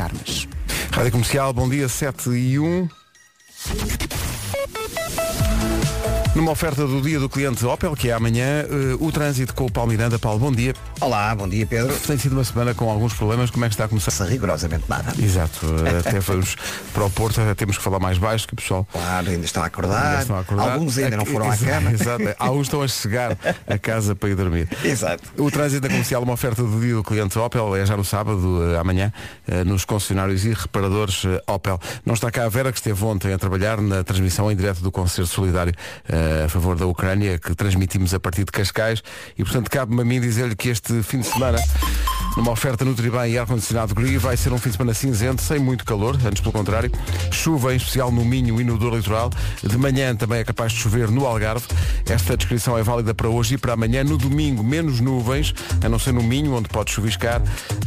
armas. Rádio Comercial, bom dia, 7 e 1. Numa oferta do dia do cliente Opel, que é amanhã, eh, o trânsito com o Paulo Miranda. Paulo, bom dia. Olá, bom dia Pedro. Tem sido uma semana com alguns problemas. Como é que está a começar? Rigorosamente nada. Exato. Até vamos para o Porto, temos que falar mais baixo que o pessoal. Claro, ainda estão a acordar. ainda estão a acordar. Alguns ainda não foram à cama. Exato. Alguns estão a chegar a casa para ir dormir. Exato. O trânsito da comercial, uma oferta do dia do cliente Opel, é já no sábado, eh, amanhã, eh, nos concessionários e reparadores Opel. Não está cá a Vera, que esteve ontem a trabalhar na transmissão em direto do concerto solidário a favor da Ucrânia, que transmitimos a partir de Cascais, e portanto cabe-me a mim dizer-lhe que este fim de semana, numa oferta Nutribem e ar-condicionado Gree, vai ser um fim de semana cinzento, sem muito calor, antes pelo contrário, chuva em especial no Minho e no Douro Litoral, de manhã também é capaz de chover no Algarve. Esta descrição é válida para hoje e para amanhã. No domingo, menos nuvens, a não ser no Minho, onde pode chuviscar,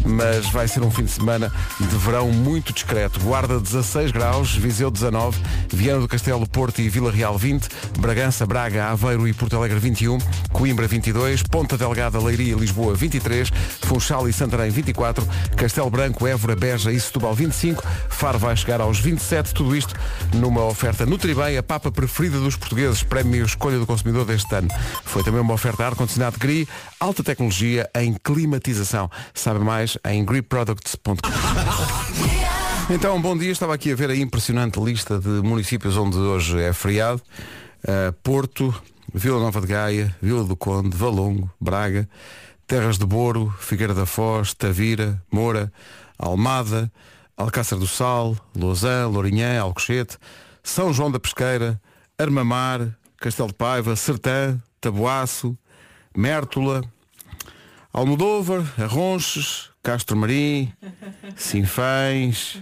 mas vai ser um fim de semana de verão muito discreto. Guarda 16 graus, Viseu 19, Viana do Castelo, Porto e Vila Real 20, Bragança, Braga, Aveiro e Porto Alegre 21, Coimbra 22, Ponta Delgada, Leiria Lisboa 23, Funchal e Santarém 24, Castelo Branco, Évora, Beja e Setúbal 25, Faro vai chegar aos 27, tudo isto numa oferta Nutribem, a papa preferida dos portugueses, prémio Escolha do Consumidor deste ano. Foi também uma oferta ar-condicionado GRI, alta tecnologia em climatização. Sabe mais em griproducts.com. Então, bom dia. Estava aqui a ver a impressionante lista de municípios onde hoje é feriado. Uh, Porto, Vila Nova de Gaia, Vila do Conde, Valongo, Braga, Terras de Boro, Figueira da Foz, Tavira, Moura, Almada, Alcácer do Sal, Lousã, Lourinhã, Alcochete, São João da Pesqueira, Armamar, Castelo de Paiva, Sertã, Taboaço, Mértola, Almodóvar, Arronches, Castro Marim, Sinfães,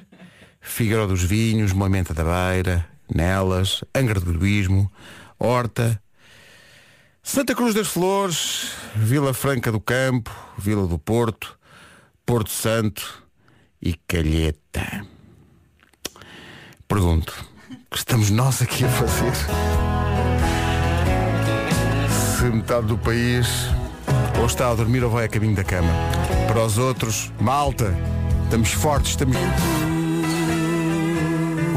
Figueiró dos Vinhos, Moimenta da Beira, Nelas, Angra do Heroísmo, Horta, Santa Cruz das Flores, Vila Franca do Campo, Vila do Porto, Porto Santo e Calheta. Pergunto, que estamos nós aqui a fazer? Se metade do país ou está a dormir ou vai a caminho da cama. Para os outros, malta, estamos fortes, estamos.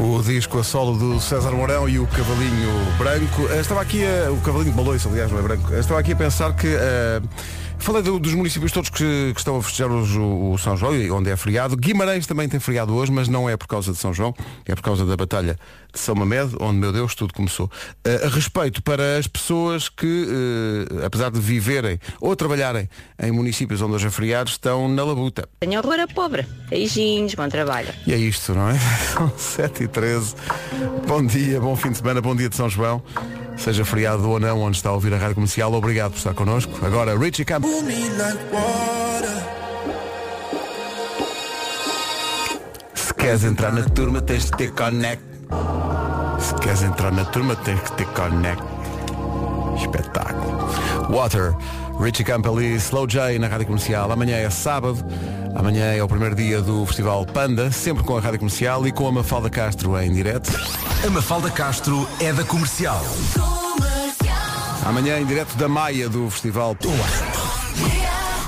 O disco a solo do César Mourão e o Cavalinho Branco. Eh, Estava aqui a... o Cavalinho Baloiço, aliás, não é branco. Eh, Estava aqui a pensar que. eh, Falei do- dos municípios todos que, que estão a festejar hoje o, o São João, e onde é feriado. Guimarães também tem feriado hoje, mas não é por causa de São João, é por causa da Batalha de São Mamed, onde, meu Deus, tudo começou. A respeito para as pessoas que, eh, apesar de viverem ou trabalharem em municípios onde hoje é feriado, estão na labuta. Tenho horror a pobre. Beijinhos, bom trabalho. E é isto, não é? São 7 e 13 Bom dia, bom fim de semana, bom dia de São João. Seja feriado ou não, onde está a ouvir a rádio comercial, obrigado por estar connosco. Agora, Richie Camp. Se queres entrar na turma, tens de ter connect. Se queres entrar na turma, tens que ter connect. Espetáculo. Water, Richie Campbell e Slow J na Rádio Comercial. Amanhã é sábado. Amanhã é o primeiro dia do Festival Panda, sempre com a Rádio Comercial e com a Mafalda Castro em direto. A Mafalda Castro é da comercial. Amanhã em direto da Maia do Festival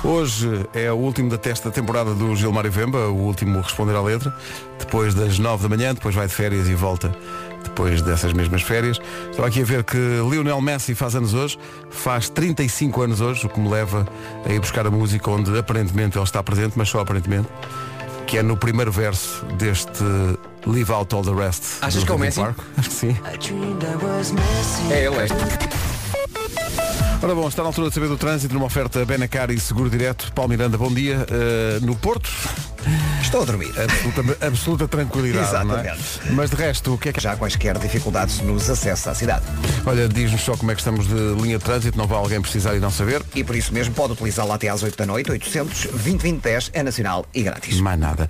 Hoje é o último da testa da temporada do Gilmário Vemba, o último a responder à letra, depois das nove da manhã, depois vai de férias e volta depois dessas mesmas férias. Estava aqui a ver que Lionel Messi faz anos hoje, faz 35 anos hoje, o que me leva a ir buscar a música onde aparentemente ele está presente, mas só aparentemente, que é no primeiro verso deste Leave Out All the Rest. Achas que é o Messi? Park. Acho que sim. É ele, é. Ora bom, está na altura de saber do trânsito numa oferta Benacar e Seguro Direto. Paulo Miranda, bom dia. Uh, no Porto, Estou a dormir. absoluta, absoluta tranquilidade. é? Exatamente. Mas de resto, o que é que. Já há quaisquer dificuldades nos acessos à cidade. Olha, diz-nos só como é que estamos de linha de trânsito, não vai alguém precisar e não saber. E por isso mesmo pode utilizá-la até às 8 da noite, 800 2010 é nacional e grátis. Mais nada.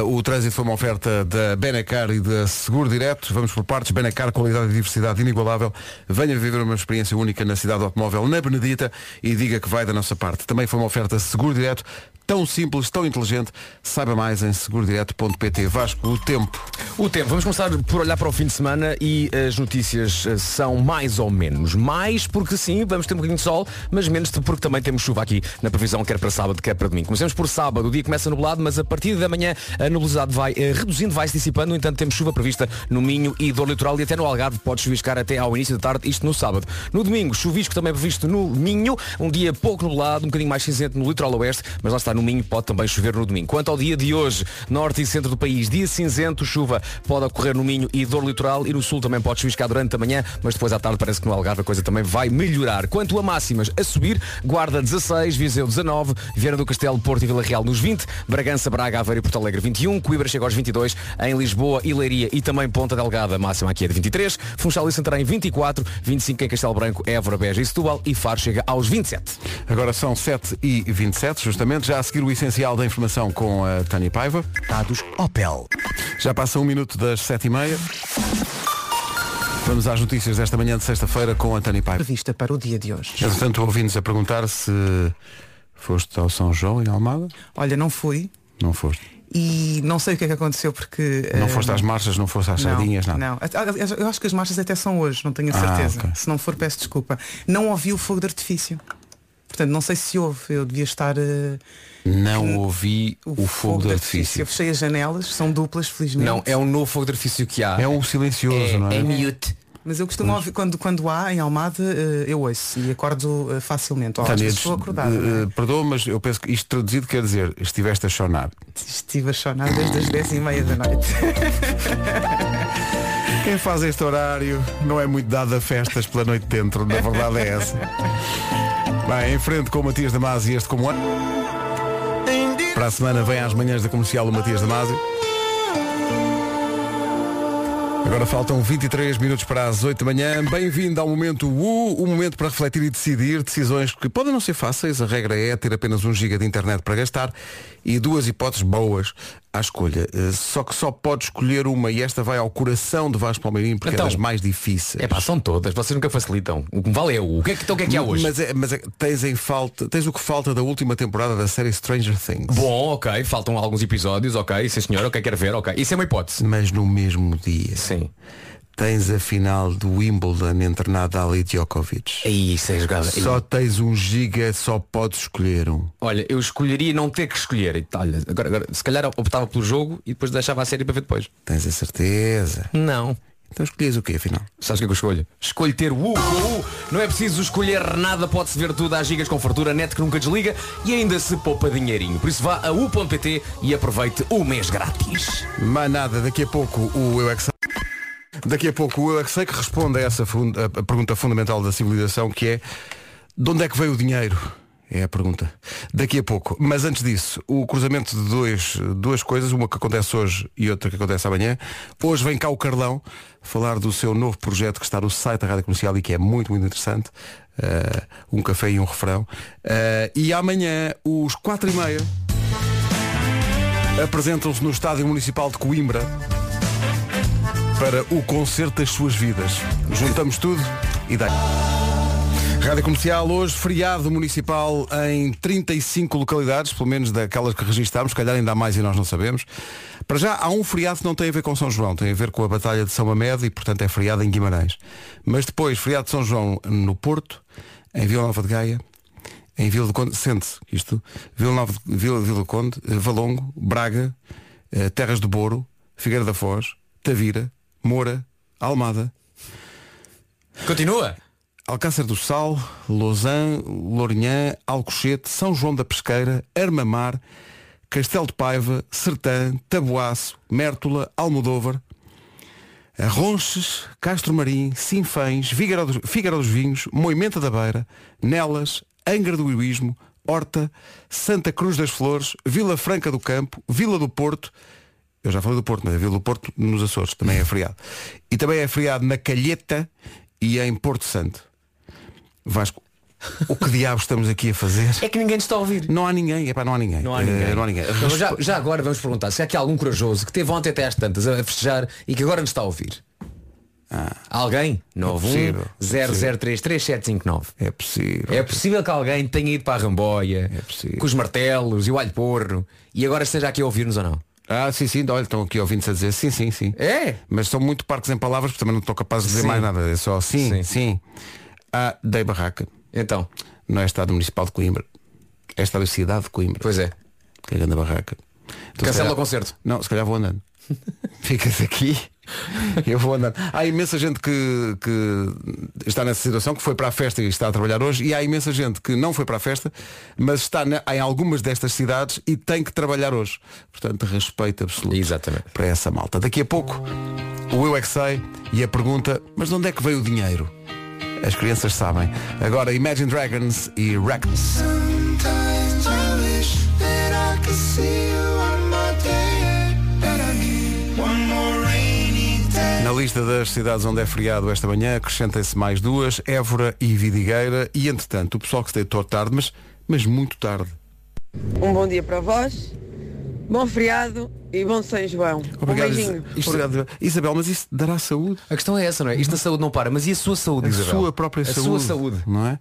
Uh, o trânsito foi uma oferta da Benacar e da Seguro Direto. Vamos por partes. Benacar, qualidade e diversidade inigualável. Venha viver uma experiência única na cidade do automóvel, na Benedita, e diga que vai da nossa parte. Também foi uma oferta Seguro Direto, tão simples, tão inteligente. Saiba mais em segurodireto.pt. Vasco, o tempo. O tempo, vamos começar por olhar para o fim de semana e as notícias eh, são mais ou menos. Mais porque sim, vamos ter um bocadinho de sol, mas menos porque também temos chuva aqui na previsão, quer para sábado, quer para domingo. Começamos por sábado, o dia começa nublado, mas a partir da manhã a nubosidade vai eh, reduzindo, vai se dissipando. No entanto, temos chuva prevista no Minho e do litoral e até no Algarve pode chuviscar até ao início da tarde, isto no sábado. No domingo, chuvisco também previsto no Minho, um dia pouco nublado, um bocadinho mais cinzento no litoral oeste, mas lá está no Minho, pode também chover no domingo. Quanto ao dia de hoje, norte e centro do país, dia cinzento, chuva pode ocorrer no Minho e dor litoral e no sul também pode chuviscar durante a manhã, mas depois à tarde parece que no Algarve a coisa também vai melhorar. Quanto a máximas a subir, Guarda 16, Viseu 19, Vieira do Castelo, Porto e Vila Real nos 20, Bragança, Braga, Aveiro e Porto Alegre 21, Coimbra chega aos 22, em Lisboa, Ileiria e também Ponta Delgada, máxima aqui é de 23, Funchal e Santarém 24, 25 em Castelo Branco, Évora, Beja e Setúbal e Faro chega aos 27. Agora são 7 e 27, justamente, já a seguir o essencial da informação com a Tânia Paiva. Dados Opel. Já passa um minuto das 7 e meia. Vamos às notícias desta manhã de sexta-feira com a Tânia Paiva. Prevista para o dia de hoje. Entretanto, ouvindo-nos a perguntar se foste ao São João em Almada. Olha, não fui Não foste. E não sei o que é que aconteceu porque. Não eh, foste às marchas, não foste às não, sardinhas, nada. Não, eu acho que as marchas até são hoje, não tenho a Ah, certeza. ok. Se não for, peço desculpa. Não ouvi o fogo de artifício. Portanto, não sei se houve. Eu devia estar. eh, Não ouvi o, fogo de artifício. Eu fechei as janelas, são duplas, felizmente. Não, é um novo fogo de artifício que há. É um silencioso, não é? mute. Mas eu costumo ouvir, quando, quando há em Almada, eh, eu ouço e acordo eh, facilmente. Ou às Tânia, estou acordada. eh, não é? perdoa, mas eu penso que isto traduzido quer dizer estiveste a chonar. Estive a chorar desde as 10 e meia da noite. Quem faz este horário não é muito dado a festas pela noite dentro, na verdade é essa. Bem, em frente com o Matias Damasio e este como é. Para a semana vem às manhãs da comercial o Matias Damasio. Agora faltam 23 minutos para as 8 da manhã. Bem-vindo ao momento U, o momento para refletir e decidir decisões que podem não ser fáceis. A regra é ter apenas 1 giga de internet para gastar e duas hipóteses boas à escolha. Eh, Só que só pode escolher uma e esta vai ao coração de Vasco Palmeirinho porque Então. é das mais difíceis. É pá, são todas, vocês nunca facilitam. O que vale é o. O que é que, então, o que, é, que há hoje? Mas, é, mas é- tens em falta, tens o que falta da última temporada da série Stranger Things. Bom, ok, faltam alguns episódios, ok, sim senhor, ok, quero ver, ok. Isso é uma hipótese. Mas no mesmo dia Sim. Tens a final do Wimbledon entre Nadal e Djokovic. Aí, isso é jogada. Só tens um giga, só podes escolher um. Olha, eu escolheria não ter que escolher. Olha, agora, agora, se calhar optava pelo jogo e depois deixava a série para ver depois. Tens a certeza. Não. Então escolhes o quê, afinal? Sabes o que é que eu escolho? Escolho ter o U. Não é preciso escolher nada, pode-se ver tudo às gigas com fartura, net que nunca desliga e ainda se poupa dinheirinho. Por isso vá a u.pt e aproveite o mês grátis. Mais nada, daqui a pouco o Eu é que. Daqui a pouco Eu Sei que responde a essa a pergunta fundamental da civilização que é de onde é que veio o dinheiro? É a pergunta. Daqui a pouco. Mas antes disso, o cruzamento de dois, duas coisas, uma que acontece hoje e outra que acontece amanhã. Hoje vem cá o Carlão falar do seu novo projeto que está no site da Rádio Comercial e que é muito, muito interessante. Uh, um café e um refrão. Uh, e amanhã, os quatro e meia, apresentam-se no Estádio Municipal de Coimbra para o concerto das suas vidas. Juntamos tudo e dá. Rádio Comercial, hoje feriado municipal em 35 localidades, pelo menos daquelas que registámos, se calhar ainda há mais e nós não sabemos. Para já, há um feriado que não tem a ver com São João, tem a ver com a Batalha de São Mamed e, portanto, é feriado em Guimarães. Mas depois, feriado de São João no Porto, em Vila Nova de Gaia, em Vila do Conde, sente isto, Vila Nova de, Vila, Vila do Conde, Valongo, Braga, eh, Terras de Boro, Figueira da Foz, Tavira, Moura, Almada, Continua. Alcácer do Sal, Lausanne, Lourinhã, Alcochete, São João da Pesqueira, Armamar, Castelo de Paiva, Sertã, Taboaço, Mértola, Almodóvar, Ronches, Castro Marim, Sinfães, Figueiró dos, Figueiró dos Vinhos, Moimenta da Beira, Nelas, Angra do Heroísmo, Horta, Santa Cruz das Flores, Vila Franca do Campo, Vila do Porto, eu já falei do Porto, mas a Vila do Porto nos Açores também é feriado. E também é feriado na Calheta e em Porto Santo. Vasco, o que diabos estamos aqui a fazer? É que ninguém te está a ouvir. Não há ninguém, epá, não há ninguém. Não há Eh, ninguém. não há ninguém. Mas já, já agora vamos perguntar se há aqui algum corajoso que teve ontem até às tantas a festejar e que agora nos está a ouvir. Alguém? possível, é 910033759. É possível. É possível que alguém tenha ido para a Ramboia É com os martelos e o alho porro e agora esteja aqui a ouvir-nos ou não? Ah, sim, sim, olha, estão aqui ouvindo-se a dizer sim, sim, sim. É? Mas são muito parques em palavras, porque também não estou capaz de dizer Sim. mais nada. É só sim, sim. Sim. Ah, dei barraca. Então, Não é Estado Municipal de Coimbra. É Estado da Cidade de Coimbra. pois é. Que é grande barraca. Então, Cancela calhar- o concerto. Não, se calhar vou andando. Ficas aqui. Eu vou andando. Há imensa gente que, que está nessa situação, que foi para a festa e está a trabalhar hoje, e há imensa gente que não foi para a festa, mas está na- em algumas destas cidades e tem que trabalhar hoje. Portanto, respeito absoluto Exatamente. para essa malta. Daqui a pouco, o Eu é que sei e a pergunta, mas de onde é que veio o dinheiro? As crianças sabem. Agora Imagine Dragons e Records. Na lista das cidades onde é feriado esta manhã, acrescentem-se mais duas, Évora e Vidigueira, e entretanto o pessoal que se deitou tarde, mas, mas muito tarde. Um bom dia para vós, bom feriado e bom São João. um beijinho. Is- Obrigado. Isabel, mas isso dará saúde? A questão é essa, não é? Isto da saúde não para, mas e a sua saúde, A Isabel? sua própria a saúde. sua saúde. Não é?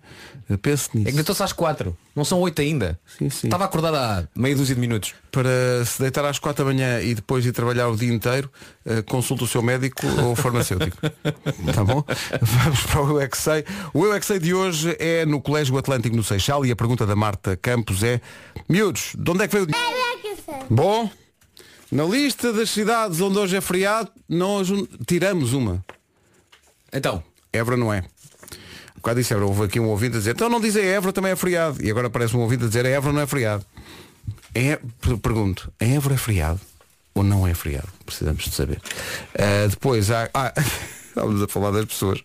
Pense É nisso. que deitou-se às quatro, não são oito ainda. Sim, sim. Estava acordada há meia dúzia de minutos. Para se deitar às quatro da manhã e depois ir trabalhar o dia inteiro, eh, consulte o seu médico ou farmacêutico. tá bom? Vamos para o Eu é que sei. O Eu é que sei de hoje é no Colégio Atlântico no Seixal e a pergunta da Marta Campos é Miúdos, de onde é que veio o dinheiro? Bom, na lista das cidades onde hoje é feriado, nós tiramos uma. Então, Évora não é. Um bocado disse Évora, houve aqui um ouvinte a dizer, então não dizem Évora também é feriado. E agora aparece um ouvinte a dizer Évora não é feriado. É, per- pergunto, em Évora é feriado? Ou não é feriado? Precisamos de saber. Ah, depois há. Ah, estávamos a falar das pessoas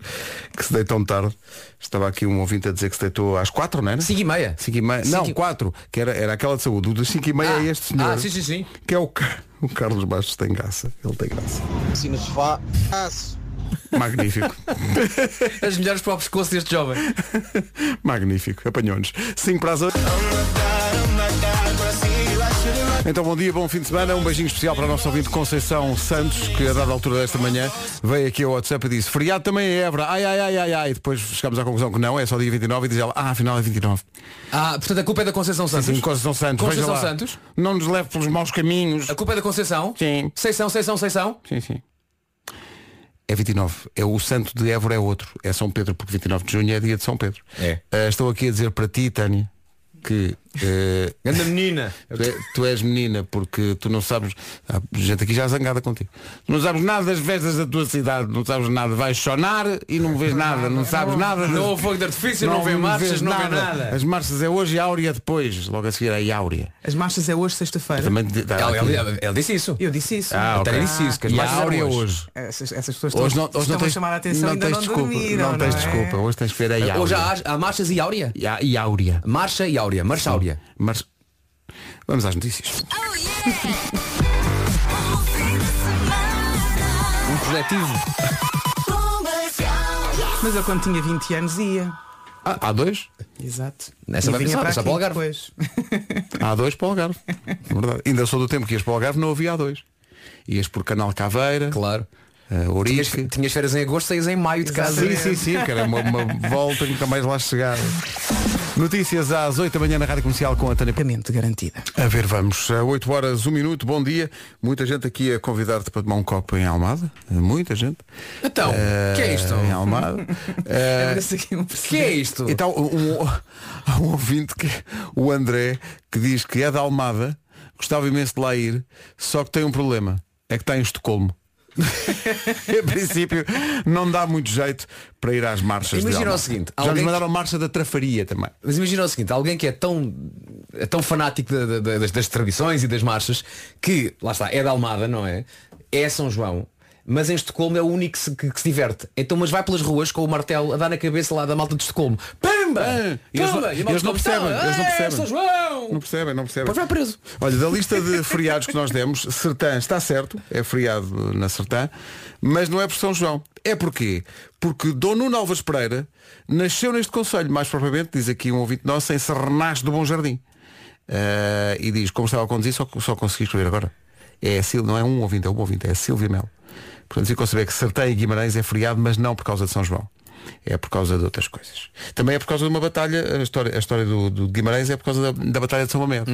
que se deitam tarde. Estava aqui um ouvinte a dizer que se deitou às quatro, não era? 5 e meia. Cinco e meia. Cinco Não, quatro, que era, era aquela de saúde. O das 5 e meia Ah, é este senhor. ah, sim, sim, sim. Que é o, o Carlos Bastos tem graça. Ele tem graça. Assim no sofá. Aço. Magnífico. As melhores para o pescoço deste jovem. Magnífico, apanhou-nos. 5 para as 8. Então bom dia, bom fim de semana. Um beijinho especial para a nossa ouvinte Conceição Santos, que a dada altura desta manhã veio aqui ao WhatsApp e disse feriado também é Évora. Ai, ai, ai, ai, ai. E depois chegámos à conclusão que não, é só dia 29 e diz ela, ah, afinal é 29. Ah, portanto a culpa é da Conceição Santos. Sim, Conceição Santos, Conceição. Santos. Não nos leve pelos maus caminhos. A culpa é da Conceição? Sim. Seição, Seição, Seição? Sim, sim. É 29. É o santo de Évora é outro. É São Pedro, porque 29 de junho é dia de São Pedro. É. Ah, estou aqui a dizer para ti, Tânia, que eh, Ganda menina. Tu, é- tu és menina porque tu não sabes. Há gente aqui já zangada contigo. Tu não sabes nada das festas da tua cidade, não sabes nada. Vais sonar e não vês nada, não sabes nada. Não houve fogo de artifício, não, vê marchas, vês não vê nada. As marchas é hoje e a Áurea depois. Logo a seguir é a Áurea. As marchas é hoje, sexta-feira. Também ela- ela disse isso. Eu disse isso. Ah, A ok. Tânia disse isso, que as E a marchas eram Áurea hoje. hoje. Essas, essas pessoas Hoje estão, não, hoje estão não tens, a chamar a atenção não ainda tens não desculpa. dormiram, não tens é? desculpa. Hoje tens que ver a Áurea. Hoje há, há marchas e áurea. E a- E a Áurea. Marcha e áurea. Marcha áurea. Mas vamos às notícias. Um coletivo. Mas eu quando tinha 20 anos ia. Ah, há dois? Exato. Nessa vai vinha pensar, para para o Algarve. depois. Há dois para o Algarve. Verdade. Ainda sou do tempo que ias para o Algarve, não havia A2. Ias por Canal Caveira, Claro. uh, Tinhas, tinhas férias em agosto, saís em maio de casa. Sim, sim, sim, que era uma, uma volta que nunca mais lá chegava. Notícias às 8 da manhã na Rádio Comercial com a Tânia. Garantida. A ver, vamos. A 8 horas, 1 minuto, bom dia. Muita gente aqui a convidar-te para tomar um copo em Almada. Muita gente. Então, Eh, que é isto? Em Almada. Um Que é isto? Então, um, há um ouvinte que o André que diz que é da Almada, gostava imenso de lá ir, só que tem um problema, é que está em Estocolmo. em princípio, não dá muito jeito para ir às marchas. de Imagina o seguinte, Já nos alguém mandaram a marcha da Trafaria também. Mas imagina o seguinte, alguém que é tão, é tão fanático da- da- da- das, das tradições e das marchas, que, lá está, é da Almada, não é? É São João, mas em Estocolmo é o único que se, que- que se diverte. Então, mas vai pelas ruas com o martelo a dar na cabeça lá da malta de Estocolmo. Pamba! Ah, e eles! E eles não percebem, "Ah, eles não é percebem." João! Não percebem, não percebem. Pois vai preso. Olha, da lista de feriados que nós demos, Sertã está certo, é feriado na Sertã, mas não é por São João. É porquê? Porque Dom Nuno Alves Pereira nasceu neste conselho, mais propriamente, diz aqui um ouvinte nosso, em Serrenache do Bom Jardim. Ah, e diz, como estava a conduzir, só, só consegui escrever agora. É a Sil, não é um ouvinte, é um ouvinte, é a Silvia Mel. Portanto, ficou a saber que Sertém e Guimarães é feriado, mas não por causa de São João. É por causa de outras coisas. Também é por causa de uma batalha, a história, a história do, do Guimarães é por causa da, da Batalha de São Mamede,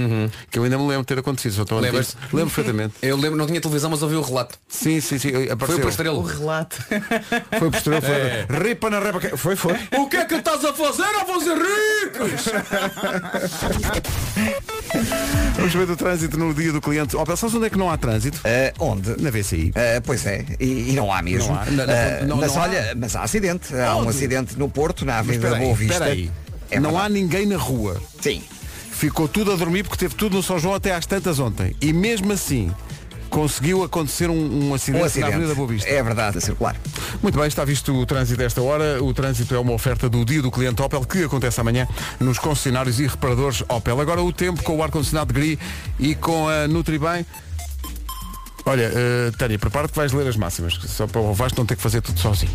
que eu ainda me lembro de ter acontecido. Só Lembro perfeitamente. Eu lembro, não tinha televisão, mas ouvi o relato. Sim, sim, sim. Foi Apareceu. para O estrela. relato. Foi por estrela, foi. É. Ripa na repa. Foi, foi. O que é que estás a fazer a fazer ricos? Vamos ver do trânsito no dia do cliente. Opel, sabes onde é que não há trânsito? Eh, onde? Na VCI. Eh, pois é, e, e não há mesmo. Não há. Na- na- Eh, não- mas não há. olha, mas há acidente. Há um acidente no Porto, na Avenida aí, Boa Vista. aí. É não há ninguém na rua. Sim. Ficou tudo a dormir porque teve tudo no São João até às tantas ontem. E mesmo assim conseguiu acontecer um, um acidente, Um na acidente. Avenida Boa Vista. É verdade, a circular. Muito bem, está visto o trânsito a esta hora. O trânsito é uma oferta do dia do cliente Opel que acontece amanhã nos concessionários e reparadores Opel. Agora o tempo com o ar-condicionado gris e com a Nutribem. Olha, uh, Tânia, prepara-te que vais ler as máximas, só para o Vasco não ter que fazer tudo sozinho.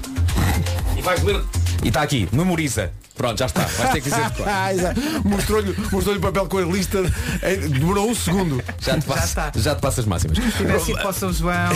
E vais ler. E está aqui, memoriza. Pronto, já está. Vais ter que dizer de. Ah, exato. Mostrou-lhe mostrou o papel com a lista, demorou um segundo. Já te passo, está. já te passo as máximas. Se tivesse ido para o São João,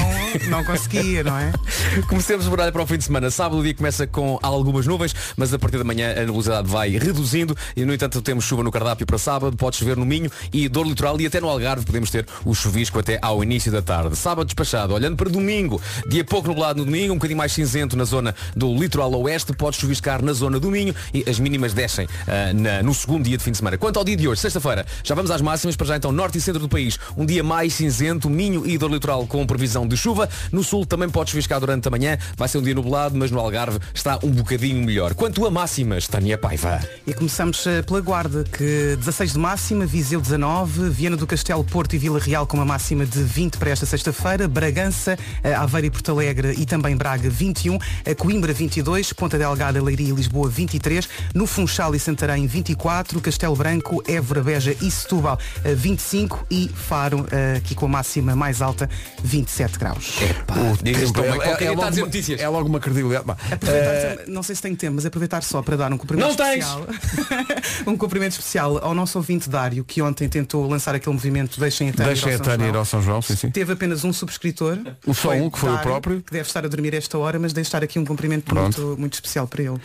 não conseguia, não é? Comecemos por olhar para o fim de semana. Sábado o dia começa com algumas nuvens, mas a partir da manhã a nebulosidade vai reduzindo e no entanto temos chuva no cardápio para sábado, pode chover no Minho e dor litoral e até no Algarve podemos ter o chuvisco até ao início da tarde. Sábado despachado, olhando para domingo, dia pouco nublado no domingo, um bocadinho mais cinzento na zona do litoral oeste, pode chuviscar na zona do Minho e as mínimas descem ah, na- no segundo dia de fim de semana. Quanto ao dia de hoje, sexta-feira, já vamos às máximas para já então norte e centro do país, um dia mais cinzento, Minho e dor litoral com previsão de chuva. No sul também pode chuviscar durante a manhã, vai ser um dia nublado, mas no Algarve está um bocadinho melhor. Quanto a máximas, Tânia Paiva. E começamos eh, pela Guarda, que 16 de máxima, Viseu 19, Viana do Castelo, Porto e Vila Real com uma máxima de 20 para esta sexta-feira, Bragança, eh, Aveiro e Porto Alegre e também Braga 21, eh, Coimbra 22, Ponta Delgada, Leiria e Lisboa 23, no Funchal e Santarém 24, Castelo Branco, Évora, Beja e Setúbal eh, 25 e Faro, eh, aqui com a máxima mais alta, 27 graus. O digas tempo tão bem, é, a dizer uma, notícias. é logo uma credibilidade. Aproveitar, não sei se tenho tempo, mas aproveitar só para dar um cumprimento Não tens! especial. um cumprimento especial ao nosso ouvinte Dário, que ontem tentou lançar aquele movimento Deixem a Tânia Deixem ir ao São João, sim, sim. Teve apenas um subscritor. O só um, que foi o próprio. Que deve estar a dormir esta hora, mas deve estar aqui um cumprimento Pronto. muito, muito especial para ele.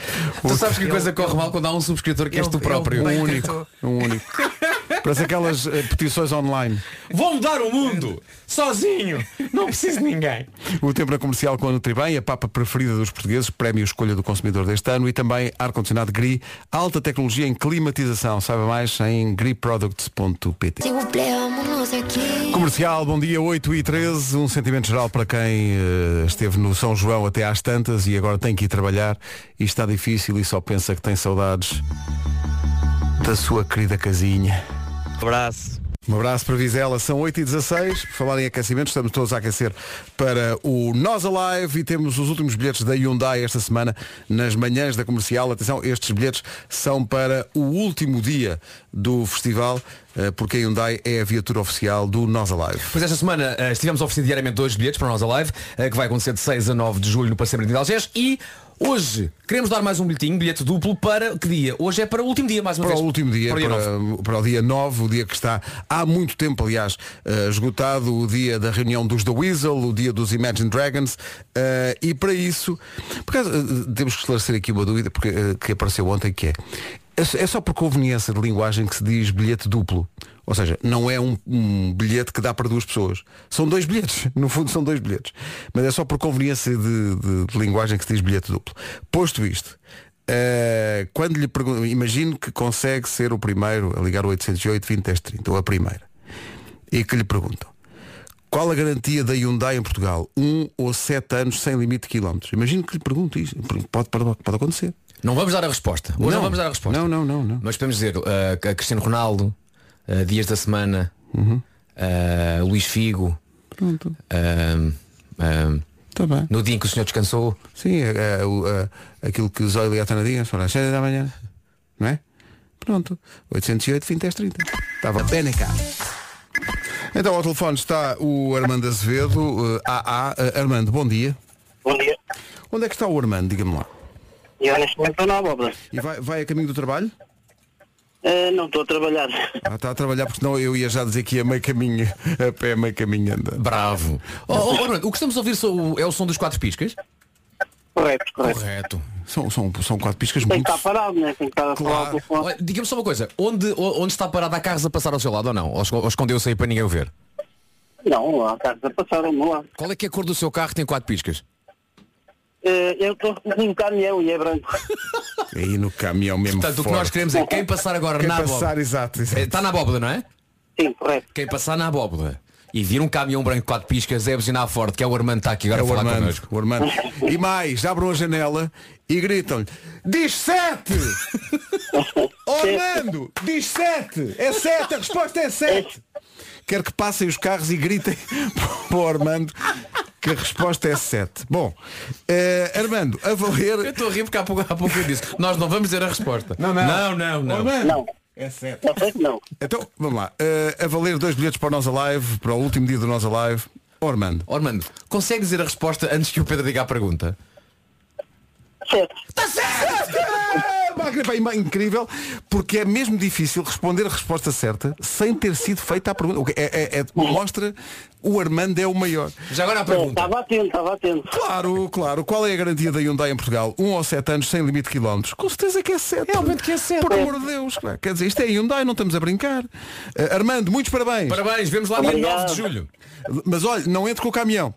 Tu sabes que coisa corre mal quando há um subscritor que és tu próprio. Um único. Um único. Parece aquelas eh, petições online. Vou mudar o mundo! Sozinho! Não preciso de ninguém! O tempo na comercial com a Nutribem, a papa preferida dos portugueses, prémio escolha do consumidor deste ano e também ar-condicionado GRI, alta tecnologia em climatização. Saiba mais em griproducts.pt. Comercial, bom dia, 8 e 13. Um sentimento geral para quem eh, esteve no São João até às tantas e agora tem que ir trabalhar e está difícil e só pensa que tem saudades da sua querida casinha. Abraço. Um abraço para Vizela, são 8h16. Por falar em aquecimento, estamos todos a aquecer para o Nós Alive e temos os últimos bilhetes da Hyundai esta semana nas manhãs da comercial. Atenção, estes bilhetes são para o último dia do festival, eh, porque a Hyundai é a viatura oficial do Nós Alive. Pois esta semana eh, estivemos a oferecer diariamente dois bilhetes para nós a live, eh, que vai acontecer de 6 a 9 de julho no Passeio de Algés e hoje queremos dar mais um bilhetinho, bilhete duplo para que dia? Hoje é para o último dia, mais uma Para vez. o último dia, para o dia para, para o dia 9, o dia que está há muito tempo, aliás, eh, esgotado, o dia da reunião dos The Weasel, o dia dos Imagine Dragons, eh, e para isso, por acaso, eh, temos que esclarecer aqui uma dúvida porque, que apareceu ontem, que é, é só por conveniência de linguagem que se diz bilhete duplo. Ou seja, não é um, um bilhete que dá para duas pessoas. São dois bilhetes. No fundo são dois bilhetes. Mas é só por conveniência de, de- de linguagem que se diz bilhete duplo. Posto isto, eh, quando lhe pergunto, imagino que consegue ser o primeiro a ligar o 808 20 10 30, ou a primeira. E que lhe perguntam, qual a garantia da Hyundai em Portugal? Um ou sete anos sem limite de quilómetros? Imagino que lhe pergunto isso. Pode, pode, pode acontecer. Não vamos dar a resposta. Hoje não, vamos dar a resposta. Não, não, não, não. Mas podemos dizer que a Cristiano Ronaldo, eh, Dias da Semana, Uhum. eh, Luís Figo, Pronto. bem. no dia em que o senhor descansou, Sim, é, é, é, aquilo que o Zóio liga Tanadinha, só às 7 da manhã. Não é? Pronto. 808 20 10 30. Estava bem cá. Então ao telefone está o Armando Azevedo, eh, AA. Eh, Armando, bom dia. Bom dia. Onde é que está o Armando? Diga-me lá. E eu neste momento estou na abóbora. E vai, vai a caminho do trabalho? Eh, não estou a trabalhar. Ah, está a trabalhar porque senão eu ia já dizer que ia meio caminho, a pé meio caminho anda. Bravo. Oh, oh, Orlando, o que estamos a ouvir é o som dos quatro piscas? Correto, correto. Correto. São, são, são quatro piscas Tem que muito. estar parado, né? Tem que estar telefone. Olha, Diga-me só uma coisa, onde, onde está parado há carros a passar ao seu lado ou não? Ou escondeu-se aí para ninguém o ver? Não, há carros a passar ao meu lado. Qual é que é a cor do seu carro que tem quatro piscas? Eh, eu estou num caminhão e é branco. Aí no caminhão mesmo. Portanto, o que nós queremos é quem passar agora Quem na passar, abóbora. exato, exato. Eh, Está na abóbora, não é? Sim, correto. Quem passar na abóbora e vir um caminhão branco quatro piscas é buzinar forte, que é o Armando está aqui agora É a o falar Armando, connosco. o Armando. E mais, abram a janela e gritam-lhe Diz sete! oh, Armando! Diz sete! É sete, a resposta é sete! Quero que passem os carros e gritem para o Armando que a resposta é sete. Bom, eh, Armando, a Eu valer. estou a rir porque há pouco, há pouco eu disse, nós não vamos dizer a resposta. Não, não. Não, não, não. Armando, Não. é sete. Não sei que não. Então, vamos lá. Eh, a valer dois bilhetes para o Nós Alive, para o último dia do Nós Alive. Armando. Oh, Armando, consegue dizer a resposta antes que o Pedro diga a pergunta? Certo. Magnífico, é incrível, porque é mesmo difícil responder a resposta certa sem ter sido feita a pergunta. Que É, é- é- mostra o Armando é o maior. Já agora a pergunta. Estava atento, estava atento. Claro, claro. Qual é a garantia da Hyundai em Portugal? Um ou sete anos sem limite de quilómetros? Com certeza que é sete. Realmente que é sete. Por amor de Deus. claro. Quer dizer, isto é Hyundai, não estamos a brincar. Eh, Armando, muitos parabéns. Parabéns, vemos lá dia Obrigado. 9 de julho. Mas olha, não entre com o caminhão.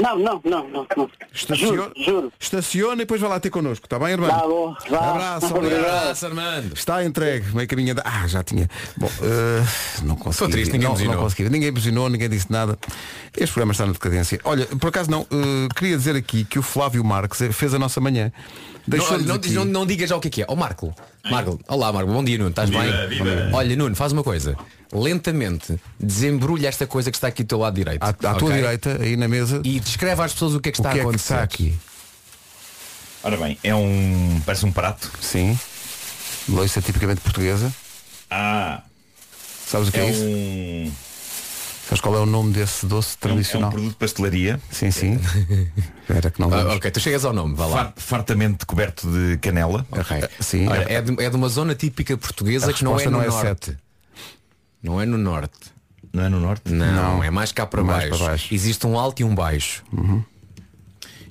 Não, não, não, não. não. Estaciona, Juro, juro. estaciona e depois vai lá ter connosco. Está bem, Armando? Tá bom. Vá. Abraço, obrigado. Abraço, Armando. Está entregue, meio caminho anda- Ah, já tinha. Bom, eh, não consegui. Estou triste, ninguém não, buzinou. não consegui. Ninguém buzinou, ninguém disse nada. Este programa está na decadência. Olha, por acaso não, eh, queria dizer aqui que o Flávio Marques eh, fez a nossa manhã. Não, não, aqui- não, não diga já o que é que é. Ó Marco. Marco. Olá Marco, bom dia Nuno, estás bem? Olha Nuno, faz uma coisa. Lentamente desembrulha esta coisa que está aqui do teu lado direito. à, à tua direita, aí na mesa, E descreve às pessoas o que é que o está que a é que acontecer. está aqui. Ora bem, é um. parece um prato. Sim. Loiça tipicamente portuguesa. Ah, Sabes o que é é, isso? um. Sabes qual é o nome desse doce É um, tradicional? produto de pastelaria. Sim, sim. Espera que não Ah, ok, tu chegas ao nome, vá lá. far- fartamente coberto de canela. Ok. Sim. Olha, é, de, é de uma zona típica portuguesa A que não é no não é norte. sete. Não é no norte. Não é no norte? Não, Não. é mais cá para Mais baixo. para baixo. Existe um alto e um baixo.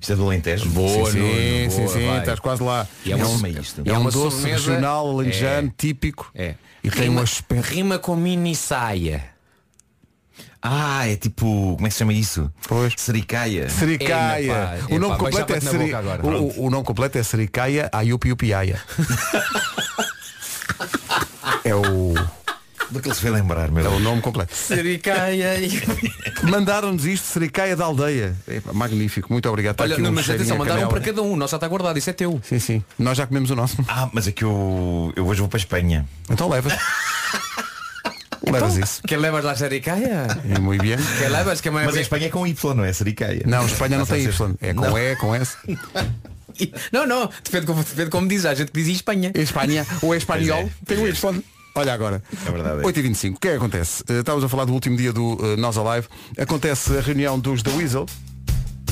Isto é do Alentejo. Boa, sim, Nuno, sim, boa, sim, vai. estás quase lá. E é uma- sei isto. É, É um uma doce regional alentejano É. típico É. e tem um aspecto. Rima com mini saia. Ah, é tipo. Como é que se chama isso? Pois. Sericaia. Sericaia. O nome completo é Seri... o, o- nome completo é Sericaia Ayupi Upiaia. é o Do que ele se vai lembrar, meu é o nome completo. Sericaia e... Mandaram-nos isto Sericaia da aldeia. Epá, magnífico, muito obrigado. Está Olha, aqui não, um mas atenção, mandaram um para cada um. Nós já está guardado, isso é teu. Sim, sim. Nós já comemos o nosso. Ah, mas é que eu, eu hoje vou para a Espanha. Então levas. levas isso. Que levas lá Sericaia? É muito bem. Que levas que Mas a Espanha é com Y, não é Sericaia. Não, Espanha não tem Y. É com Não. E, com S. Não, não, depende como, depende como diz. A gente diz em Espanha. Espanha ou é espanhol, é. tem o Y. Olha agora. É verdade. 8h25. O que é que acontece? Eh, estávamos a falar do último dia do uh, Nós Alive. Acontece a reunião dos The Weasel.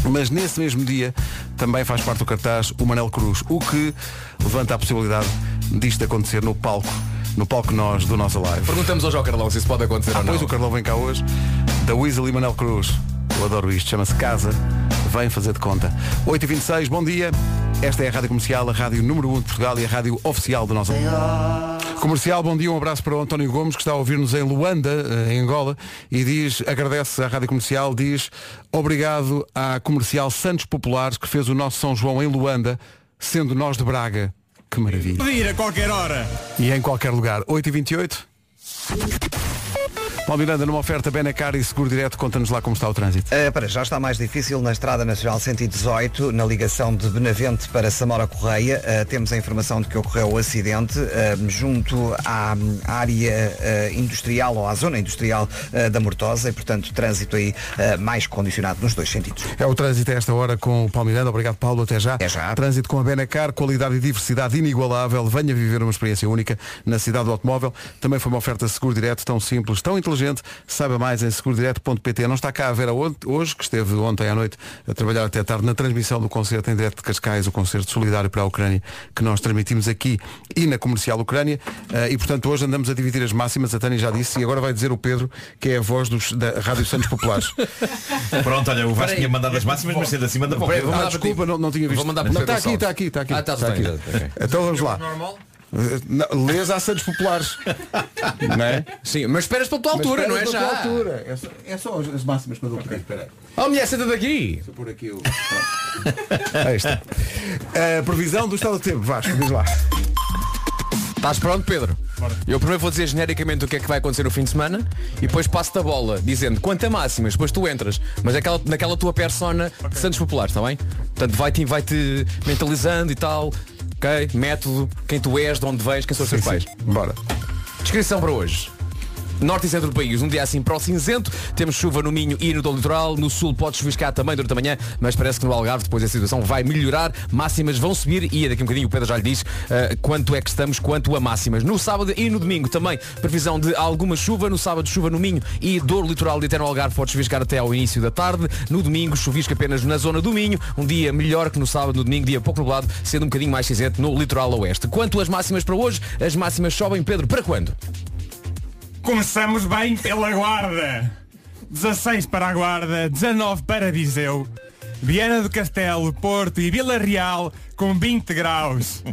Mas nesse mesmo dia também faz parte do cartaz o Manel Cruz, o que levanta a possibilidade disto acontecer no palco, no palco nós do Nós Alive. Perguntamos hoje ao Carlão se isso pode acontecer Ah, ou não. pois o Carlão vem cá hoje. Da Weasel e Manel Cruz. Eu adoro isto. Chama-se Casa. Vem fazer de conta. 8h26, bom dia. Esta é a Rádio Comercial, a rádio número 1 de Portugal e a rádio oficial do nosso Comercial, bom dia, um abraço para o António Gomes, que está a ouvir-nos em Luanda, eh, em Angola, e diz, agradece à Rádio Comercial, diz obrigado à Comercial Santos Populares, que fez o nosso São João em Luanda, sendo nós de Braga. Que maravilha. Ir a qualquer hora. E em qualquer lugar. 8h28. Paulo Miranda, numa oferta Benacar e Seguro Direto, conta-nos lá como está o trânsito. Uh, para já está mais difícil na Estrada Nacional 118, na ligação de Benavente para Samora Correia. Uh, temos a informação de que ocorreu o acidente uh, junto à à área industrial ou à zona industrial da Mortosa e, portanto, trânsito aí mais condicionado nos dois sentidos. É o trânsito a esta hora com o Paulo Miranda. Obrigado, Paulo. Até já. Até já. Trânsito com a Benacar, qualidade e diversidade inigualável. Venha viver uma experiência única na cidade do automóvel. Também foi uma oferta seguro direto, tão simples, tão inteligente. Inteligente. Saiba mais em segurodireto.pt. Não está cá a Vera hoje, que esteve ontem à noite a trabalhar até tarde na transmissão do concerto em direto de Cascais, o concerto solidário para a Ucrânia, que nós transmitimos aqui e na comercial Ucrânia. Uh, e portanto hoje andamos a dividir as máximas, a Tânia já disse, e agora vai dizer o Pedro, que é a voz dos, da Rádio Santos Populares. Pronto, olha, o Vasco tinha mandado as máximas, mas sendo assim manda para o Pedro. Ah, desculpa, não, não tinha visto. Vou mandar para não, o Pedro está aqui, está aqui, está aqui. Ah, está está aqui. bem, Então vamos lá. Não, Lês a Santos Populares. não é? Sim, mas esperas pela tua altura, não é já? altura. É só, é só as máximas que eu dou por. Espera aí. Oh mulher, senta daqui. Pôr aqui. Aí está. A previsão do estado do tempo, Vasco, diz lá. Estás pronto, Pedro? Eu primeiro vou dizer genericamente o que é que vai acontecer no fim de semana e depois passo-te a bola dizendo quanto a máximas, depois tu entras, mas aquela, naquela tua persona de Santos Populares, está bem? Portanto, vai-te vai -te mentalizando e tal, ok? Método, quem tu és, de onde vens, quem são os teus pais. Bora. Descrição para hoje. Norte e centro do país, um dia assim para o cinzento, temos chuva no Minho e no do litoral, no sul pode chuviscar também durante a manhã, mas parece que no Algarve depois a situação vai melhorar, máximas vão subir e daqui a um bocadinho o Pedro já lhe diz uh, quanto é que estamos quanto a máximas. No sábado e no domingo também previsão de alguma chuva, no sábado chuva no Minho e dor litoral de Eterno Algarve pode chuviscar até ao início da tarde, no domingo chuvisca apenas na zona do Minho, um dia melhor que no sábado, no domingo, dia pouco nublado, sendo um bocadinho mais cinzento no litoral oeste. Quanto às máximas para hoje, as máximas sobem, Pedro, para quando? Começamos bem pela Guarda. 16 para a Guarda, 19 para Viseu, Viana do Castelo, Porto e Vila Real com 20 graus.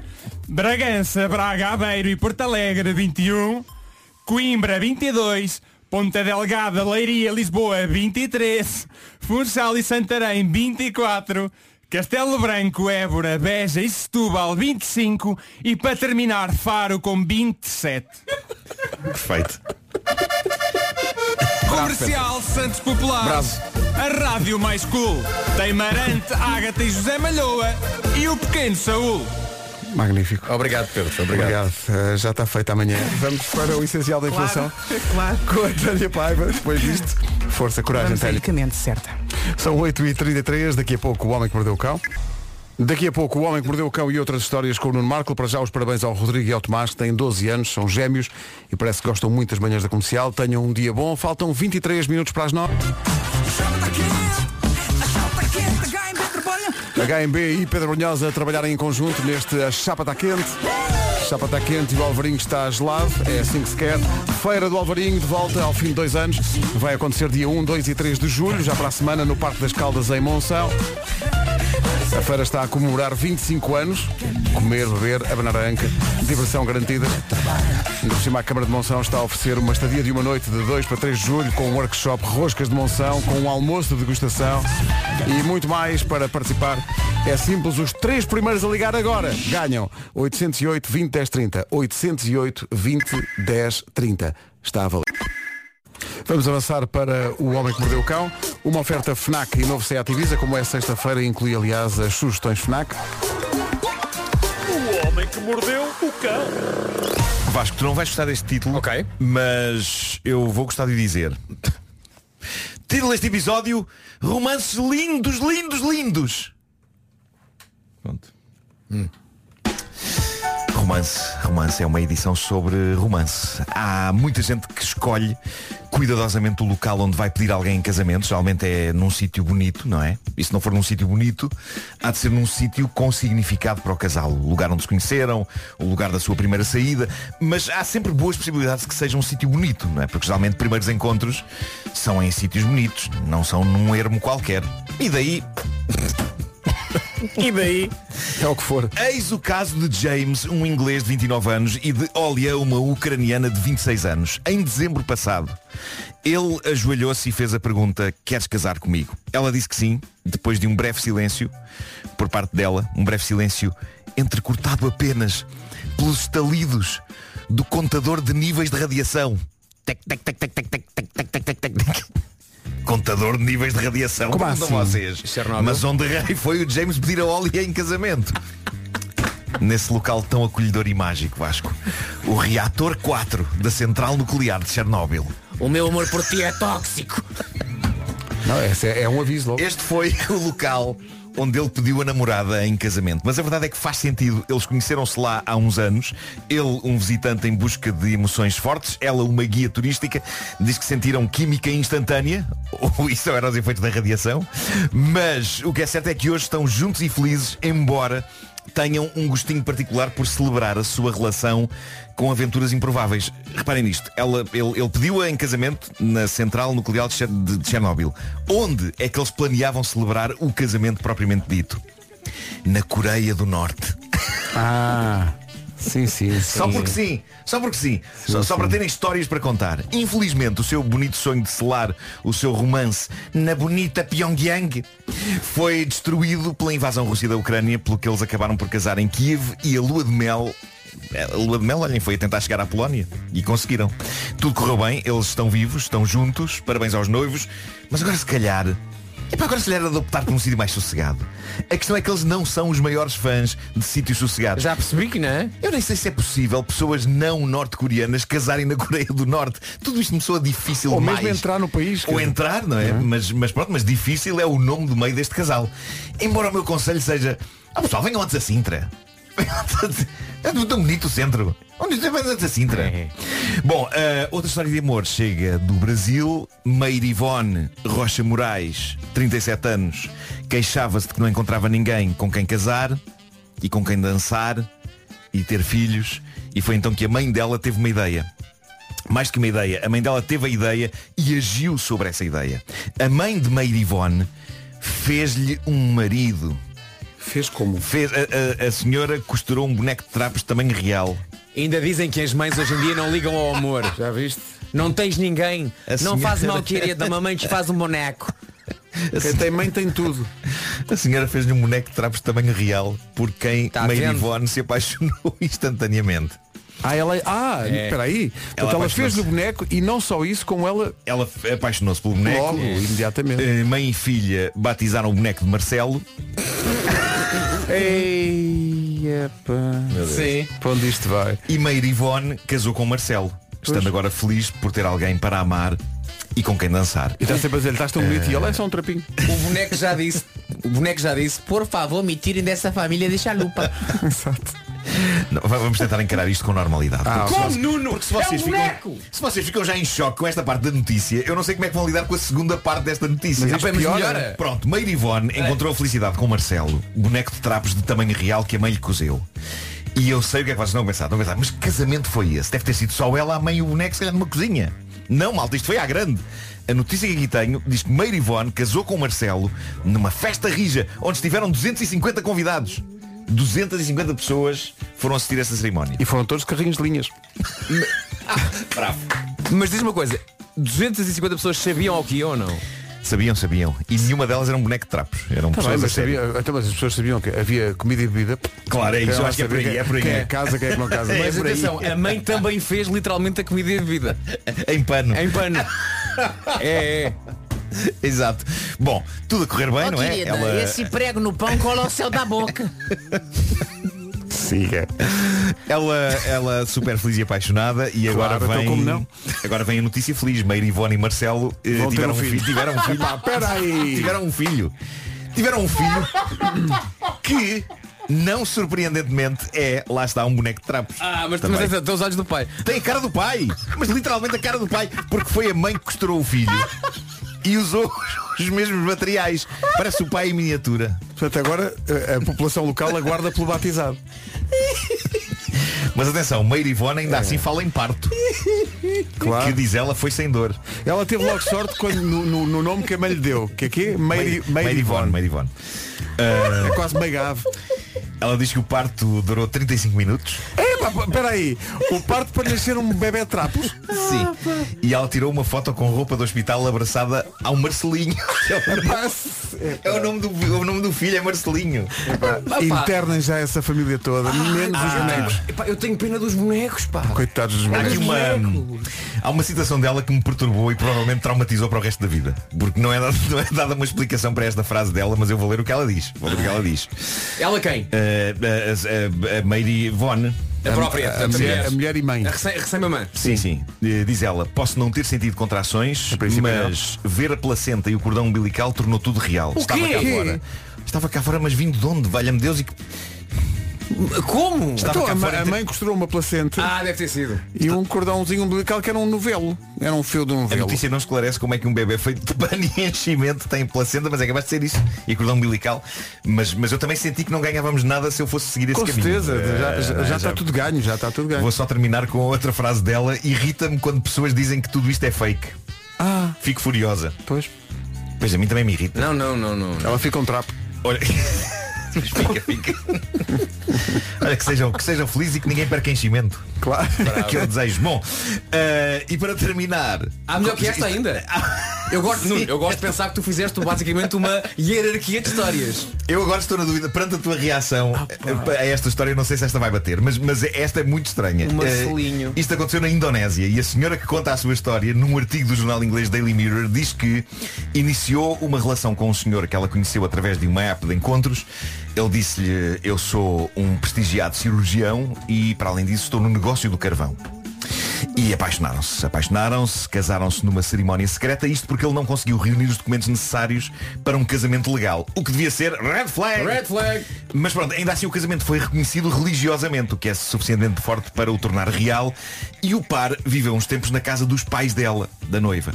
Bragança, Braga, Aveiro e Porto Alegre 21, Coimbra 22, Ponta Delgada, Leiria, Lisboa 23, Funchal e Santarém 24, Castelo Branco, Évora, Beja e Setúbal 25 e para terminar Faro com 27. Perfeito. Comercial Santos Populares. Bravo. A rádio mais cool. Tem Marante, Ágata e José Malhoa e o pequeno Saúl. Magnífico. Obrigado, Pedro. Obrigado. Uh, já está feito amanhã. Vamos para o essencial da inflação. Claro. Com a Tânia Paiva, depois disto. Força, coragem, Vamos Tânia. certa. São 8h33, daqui a pouco o Homem que Mordeu o Cão. Daqui a pouco o Homem que Mordeu o Cão e outras histórias com o Nuno Marco. Para já os parabéns ao Rodrigo e ao Tomás, que têm 12 anos, são gêmeos e parece que gostam muito das manhãs da comercial. Tenham um dia bom. Faltam 23 minutos para as 9. HMB e Pedro Brunhosa a trabalharem em conjunto neste A Chapa Está Quente. Chapa está quente e o Alvarinho está gelado, é assim que se quer. Feira do Alvarinho de volta ao fim de dois anos. Vai acontecer dia 1, 2 e 3 de julho, já para a semana no Parque das Caldas em Monção. A feira está a comemorar 25 anos. Comer, beber, abanar a anca. Diversão garantida. Por cima a Câmara de Monção está a oferecer uma estadia de uma noite de 2 para 3 de julho com um workshop Roscas de Monção, com um almoço de degustação e muito mais para participar. É simples, os três primeiros a ligar agora ganham 808 20 10 30. 808 20 10 30. Está a valer. Vamos avançar para o Homem que Mordeu o Cão. Uma oferta FNAC e novo Seat Ibiza, como é sexta-feira, inclui aliás as sugestões FNAC. O homem que mordeu o cão. Vasco, tu não vais gostar deste título, Ok. mas eu vou gostar de dizer. Título deste episódio, romances lindos, lindos, lindos. Pronto. Romance, romance é uma edição sobre romance. Há muita gente que escolhe cuidadosamente o local onde vai pedir alguém em casamento. Geralmente é num sítio bonito, não é? E se não for num sítio bonito, há de ser num sítio com significado para o casal. O lugar onde se conheceram, o lugar da sua primeira saída. Mas há sempre boas possibilidades de que seja um sítio bonito, não é? Porque geralmente primeiros encontros são em sítios bonitos, não são num ermo qualquer. E daí e daí? É o que for. Eis o caso de James, um inglês de 29 anos, e de Olia, uma ucraniana de 26 anos. Em dezembro passado, ele ajoelhou-se e fez a pergunta, queres casar comigo? Ela disse que sim, depois de um breve silêncio, por parte dela, um breve silêncio entrecortado apenas pelos estalidos do contador de níveis de radiação. Tec, tec, tec, tec, tec, tec, tec, tec, tec, tec, tec, tec. Contador de níveis de radiação. Como assim? vocês. Chernobyl? Mas onde rei foi o James pedir a Olia em casamento? Nesse local tão acolhedor e mágico, Vasco. O reator 4 da central nuclear de Chernobyl. O meu amor por ti é tóxico. Não, esse é, é um aviso logo. Este foi o local onde ele pediu a namorada em casamento. Mas a verdade é que faz sentido. Eles conheceram-se lá há uns anos. Ele, um visitante em busca de emoções fortes. Ela, uma guia turística. Diz que sentiram química instantânea. Ou isso era os efeitos da radiação. Mas o que é certo é que hoje estão juntos e felizes, embora tenham um gostinho particular por celebrar a sua relação com aventuras improváveis. Reparem nisto, ela, ele, ele pediu-a em casamento na central nuclear de, Cher- de de Chernobyl. Onde é que eles planeavam celebrar o casamento propriamente dito? Na Coreia do Norte. Ah, sim, sim. Só porque sim, só porque sim. só, só para terem histórias para contar. Infelizmente, o seu bonito sonho de selar o seu romance na bonita Pyongyang foi destruído pela invasão russa da Ucrânia, pelo que eles acabaram por casar em Kiev e a lua de mel. A lua de mel, olhem, foi a tentar chegar à Polónia e conseguiram. Tudo correu bem, eles estão vivos, estão juntos, parabéns aos noivos, mas agora se calhar Epá, agora se lhe era de optar por um sítio mais sossegado. A questão é que eles não são os maiores fãs de sítios sossegados. Já percebi que não é? Eu nem sei se é possível pessoas não norte-coreanas casarem na Coreia do Norte. Tudo isto me soa difícil Ou demais. mesmo entrar no país. Ou entrar, não é? Mas, mas pronto, mas difícil é o nome do meio deste casal. Embora o meu conselho seja, ah pessoal, venham antes a Sintra. É tão bonito o centro. Onde você vai antes a Sintra? É. Bom, ah, outra história de amor chega do Brasil. Meire Ivone Rocha Moraes, 37 anos, queixava-se de que não encontrava ninguém com quem casar e com quem dançar e ter filhos. E foi então que a mãe dela teve uma ideia. Mais que uma ideia, a mãe dela teve a ideia e agiu sobre essa ideia. A mãe de Meire Ivone fez-lhe um marido. Fez como? Fez, a, a- a senhora costurou um boneco de trapos de tamanho real. Ainda dizem que as mães hoje em dia não ligam ao amor. Já viste? Não tens ninguém. A não senhora- faz mal querida, mamãe te faz um boneco. Quem tem mãe tem tudo. A senhora fez-lhe um boneco de trapos de tamanho real por quem Tá vendo? Ivone se apaixonou instantaneamente. Ah, ela. Ah, É. espera aí. Portanto, ela, apaixonou-se. fez o boneco e não só isso, como ela Ela apaixonou-se pelo boneco. logo, imediatamente. Eh, Mãe e filha batizaram o boneco de Marcelo. Ei, epá. Sim. Para onde isto vai? E Meire Ivone casou com Marcelo, estando agora feliz por ter alguém para amar e com quem dançar. E está sempre a dizer, estás tão bonito e ela é só um trapinho. O boneco já disse, o boneco já disse, por favor, me tirem dessa família de chalupa. Não, va- vamos tentar encarar isto com normalidade. Ah, Porque vocês- Nuno? Porque se vocês, É um ficam, se vocês ficam já em choque com esta parte da notícia, eu não sei como é que vão lidar com a segunda parte desta notícia. Mas mas piora. Pronto, Meire Ivone encontrou a felicidade com Marcelo, boneco de trapos de tamanho real que a mãe lhe cozeu. E eu sei o que é que vocês não pensar, não pensar, mas que casamento foi esse? Deve ter sido só ela, a mãe e o boneco, se calhar numa cozinha. Não, malta, isto foi à grande. A notícia que aqui tenho diz que Meire Ivone casou com Marcelo numa festa rija, onde estiveram 250 convidados. 250 pessoas foram assistir a essa cerimónia. E foram todos carrinhos de linhas. Bravo. Mas diz uma coisa, 250 pessoas sabiam ao que iam ou não? Sabiam, sabiam. E nenhuma delas era um boneco de trapos. Eram Tá pessoas bem, mas, sabia, então, mas as pessoas sabiam que havia comida e bebida. Claro, é isso, eu acho que é por aí, é por aí. Quem é que casa, quem é que não casa. É Mas aí. atenção, a mãe também fez literalmente a comida e a bebida. Em pano. Em pano. É, é. Exato. Bom, tudo a correr bem, não é? Ela... prego no pão cola ao céu da boca. Siga. Ela, ela super feliz e apaixonada e agora então vem. como não? Agora vem a notícia feliz. Meire, Ivone e Marcelo eh, Vão tiveram um filho. filho. Tiveram um filho. Epá, peraí. Tiveram um filho. Tiveram um filho que, não surpreendentemente, é, lá está, um boneco de trapos. Ah, mas, Também. mas tem os olhos do pai. Tem a cara do pai. Mas literalmente a cara do pai. Porque foi a mãe que costurou o filho e usou os mesmos materiais. Parece o pai em miniatura. Portanto, agora a, a população local aguarda pelo batizado. Mas atenção, Meire Ivone ainda assim fala em parto. Claro. Que diz ela foi sem dor. Ela teve logo sorte quando, no, no- no nome que a mãe lhe deu. Que é Meire Ivone. Meire Ivone. É quase meio ave. Ela diz que o parto durou 35 minutos. Epá, espera aí. O parto para nascer um bebê de trapos? Sim. E ela tirou uma foto com roupa do hospital abraçada ao Marcelinho. É o nome do, o nome do filho, é Marcelinho. Internem já essa família toda, menos os bonecos. Epá, eu tenho pena dos bonecos, pá. Coitados dos Há aqui bonecos. uma, há uma citação dela que me perturbou e provavelmente traumatizou para o resto da vida. Porque não é, dada, não é dada uma explicação para esta frase dela, mas eu vou ler o que ela diz. Vou ler o que ela diz. Ela quem? Uh, a, a, a Meire Ivone. A própria. A, mulher, a mulher e mãe. A recém- a recém-mamã. Sim, sim. Eh, Diz ela, posso não ter sentido contrações, mas ver a placenta e o cordão umbilical tornou tudo real. Estava quê? cá fora. Estava cá fora, mas vindo de onde? Valha-me Deus e que. Como? Então, a, fora a mãe costurou uma placenta Ah, deve ter sido. e um cordãozinho umbilical que era um novelo. Era um fio de um A novelo. notícia não esclarece como é que um bebê feito de pano e enchimento tem placenta, mas é capaz de ser isso. E cordão umbilical. Mas, mas eu também senti que não ganhávamos nada se eu fosse seguir esse Com caminho. certeza, já, Eh, já, já está tudo ganho, já está tudo ganho. Vou só terminar com outra frase dela. Irrita-me quando pessoas dizem que tudo isto é fake. Ah, Fico furiosa. pois. Pois a mim também me irrita. Não, não, não, não. Ela fica um trapo. Olha. Mas fica, fica. Olha, que sejam, que sejam felizes e que ninguém perca enchimento. Claro. Que eu desejo. Bom, eh, e para terminar. Há melhor que esta ainda. Eu gosto, Nuno, eu gosto de pensar que tu fizeste basicamente uma hierarquia de histórias. Eu agora estou na dúvida, perante a tua reação eh, a esta história, não sei se esta vai bater, mas, mas esta é muito estranha. Marcelinho. isto aconteceu na Indonésia e a senhora que conta a sua história, num artigo do jornal inglês Daily Mirror, diz que iniciou uma relação com um senhor que ela conheceu através de uma app de encontros. Ele disse-lhe, eu sou um prestigiado cirurgião e, para além disso, estou no negócio do carvão. E apaixonaram-se. Apaixonaram-se, casaram-se numa cerimónia secreta, isto porque ele não conseguiu reunir os documentos necessários para um casamento legal. O que devia ser red flag. Red flag. Mas pronto, ainda assim o casamento foi reconhecido religiosamente, o que é suficientemente forte para o tornar real. E o par viveu uns tempos na casa dos pais dela, da noiva.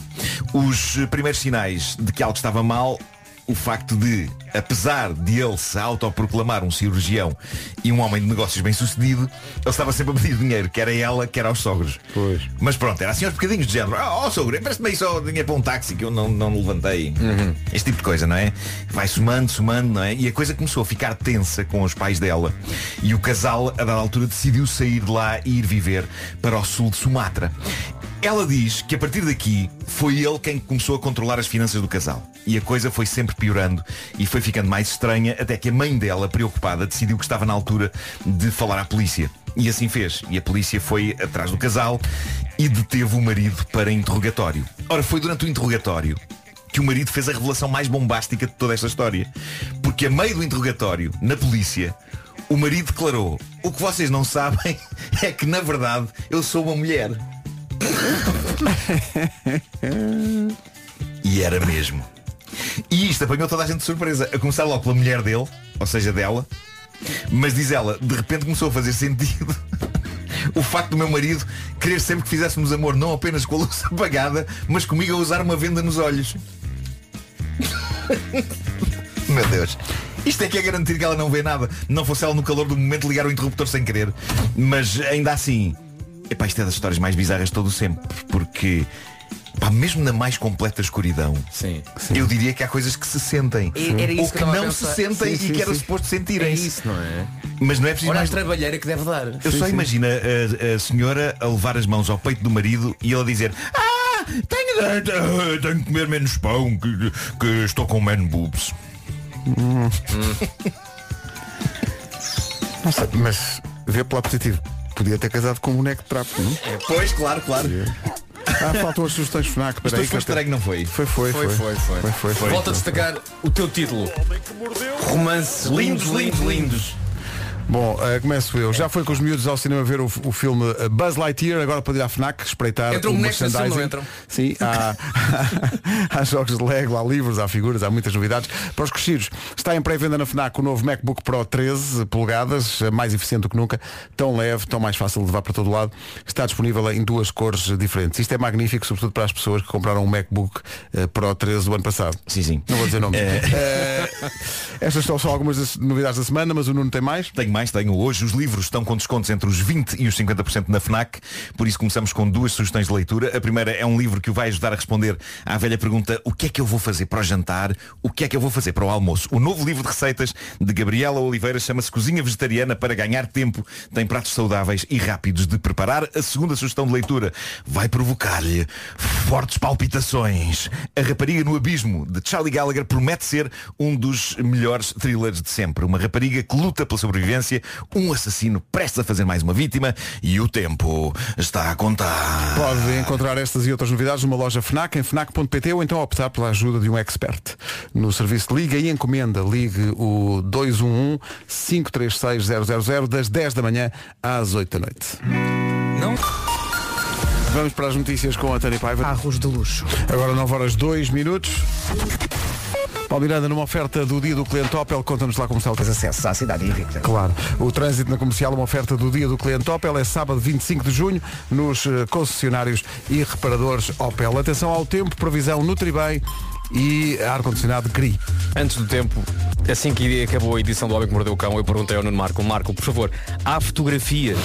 Os primeiros sinais de que algo estava mal o facto de, apesar de ele se autoproclamar um cirurgião e um homem de negócios bem sucedido, ele estava sempre a pedir dinheiro, quer a ela, quer aos sogros. Pois. Mas pronto, era assim aos bocadinhos de género. Oh, oh sogro, empresta-me aí só dinheiro para um táxi que eu não, não levantei. Este tipo de coisa, não é? Vai somando, somando, não é? E a coisa começou a ficar tensa com os pais dela. E o casal, a dada altura, decidiu sair de lá e ir viver para o sul de Sumatra. Ela diz que a partir daqui foi ele quem começou a controlar as finanças do casal. E a coisa foi sempre piorando e foi ficando mais estranha até que a mãe dela, preocupada, decidiu que estava na altura de falar à polícia. E assim fez. E a polícia foi atrás do casal e deteve o marido para interrogatório. Ora, foi durante o interrogatório que o marido fez a revelação mais bombástica de toda esta história. Porque a meio do interrogatório, na polícia, o marido declarou o que vocês não sabem é que na verdade eu sou uma mulher. E era mesmo. E isto apanhou toda a gente de surpresa. A começar logo pela mulher dele, ou seja, dela. Mas diz ela, de repente começou a fazer sentido o facto do meu marido querer sempre que fizéssemos amor não apenas com a luz apagada, mas comigo a usar uma venda nos olhos. meu Deus. Isto é que é garantir que ela não vê nada. Não fosse ela no calor do momento ligar o interruptor sem querer. Mas ainda assim, epá, isto é das histórias mais bizarras de todo o sempre. Porque, pá, mesmo na mais completa escuridão, Sim. eu diria que há coisas que se sentem. E- era isso ou que que, a não se sentem Sim, e sim, que era sim. suposto É sentirem-se. isso, não é? Mas não é preciso Olha a mais. trabalheira que deve dar. Eu só imagino a, a senhora a levar as mãos ao peito do marido e ele a dizer Ah, tenho, eh, eh, tenho que comer menos pão, que, que estou com man boobs. Não sei, mas vê pelo positivo. Podia ter casado com um boneco de trapo, não? Pois, claro, claro. Ah, faltam as sugestões FNAC. Peraí, hoje foi estranho, não foi? Foi, foi, Foi, foi, foi. foi, foi, foi. Volto a destacar o teu título. Romances lindos, lindos, lindos. Bom, eh, começo eu. Já foi com os miúdos ao cinema ver o, o filme Buzz Lightyear, agora pode ir à FNAC espreitar Entram o filme, merchandising. não entram? Sim, há, há jogos de Lego, há livros, há figuras, há muitas novidades. Para os crescidos, está em pré-venda na FNAC o novo MacBook Pro 13 polegadas, mais eficiente do que nunca, tão leve, tão mais fácil de levar para todo lado. Está disponível em duas cores diferentes. Isto é magnífico, sobretudo para as pessoas que compraram um MacBook eh, Pro 13 do ano passado. Sim, sim. Não vou dizer nomes. Eh, estas são só algumas das novidades da semana, mas o Nuno tem mais. Tenho mais, tenho. Hoje os livros estão com descontos entre os 20% e os 50% na FNAC, por isso começamos com duas sugestões de leitura. A primeira é um livro que o vai ajudar a responder à velha pergunta o que é que eu vou fazer para o jantar, o que é que eu vou fazer para o almoço. O novo livro de receitas de Gabriela Oliveira chama-se Cozinha Vegetariana para ganhar tempo. Tem pratos saudáveis e rápidos de preparar. A segunda sugestão de leitura vai provocar-lhe fortes palpitações. A Rapariga no Abismo, de Charlie Gallagher, promete ser um dos melhores thrillers de sempre. Uma rapariga que luta pela sobrevivência, um assassino prestes a fazer mais uma vítima e o tempo está a contar. Pode encontrar estas e outras novidades numa loja FNAC, em FNAC.pt ou então optar pela ajuda de um expert. No serviço de Liga e Encomenda, ligue o 211-536-000 das 10 da manhã às 8 da noite. Não? Vamos para as notícias com a Tânia Paiva. Carros de luxo. Agora 9 horas 2 minutos. Paulo Miranda, numa oferta do dia do cliente Opel, conta-nos lá como está o trânsito. acesso à cidade invicta. Claro. O trânsito na comercial, uma oferta do dia do cliente Opel, é sábado 25 de junho, nos eh, concessionários e reparadores Opel. Atenção ao tempo, previsão Nutribem e ar-condicionado GRI. Antes do tempo, assim que acabou a edição do Homem que Mordeu o Cão, eu perguntei ao Nuno Marco, Marco, por favor, há fotografias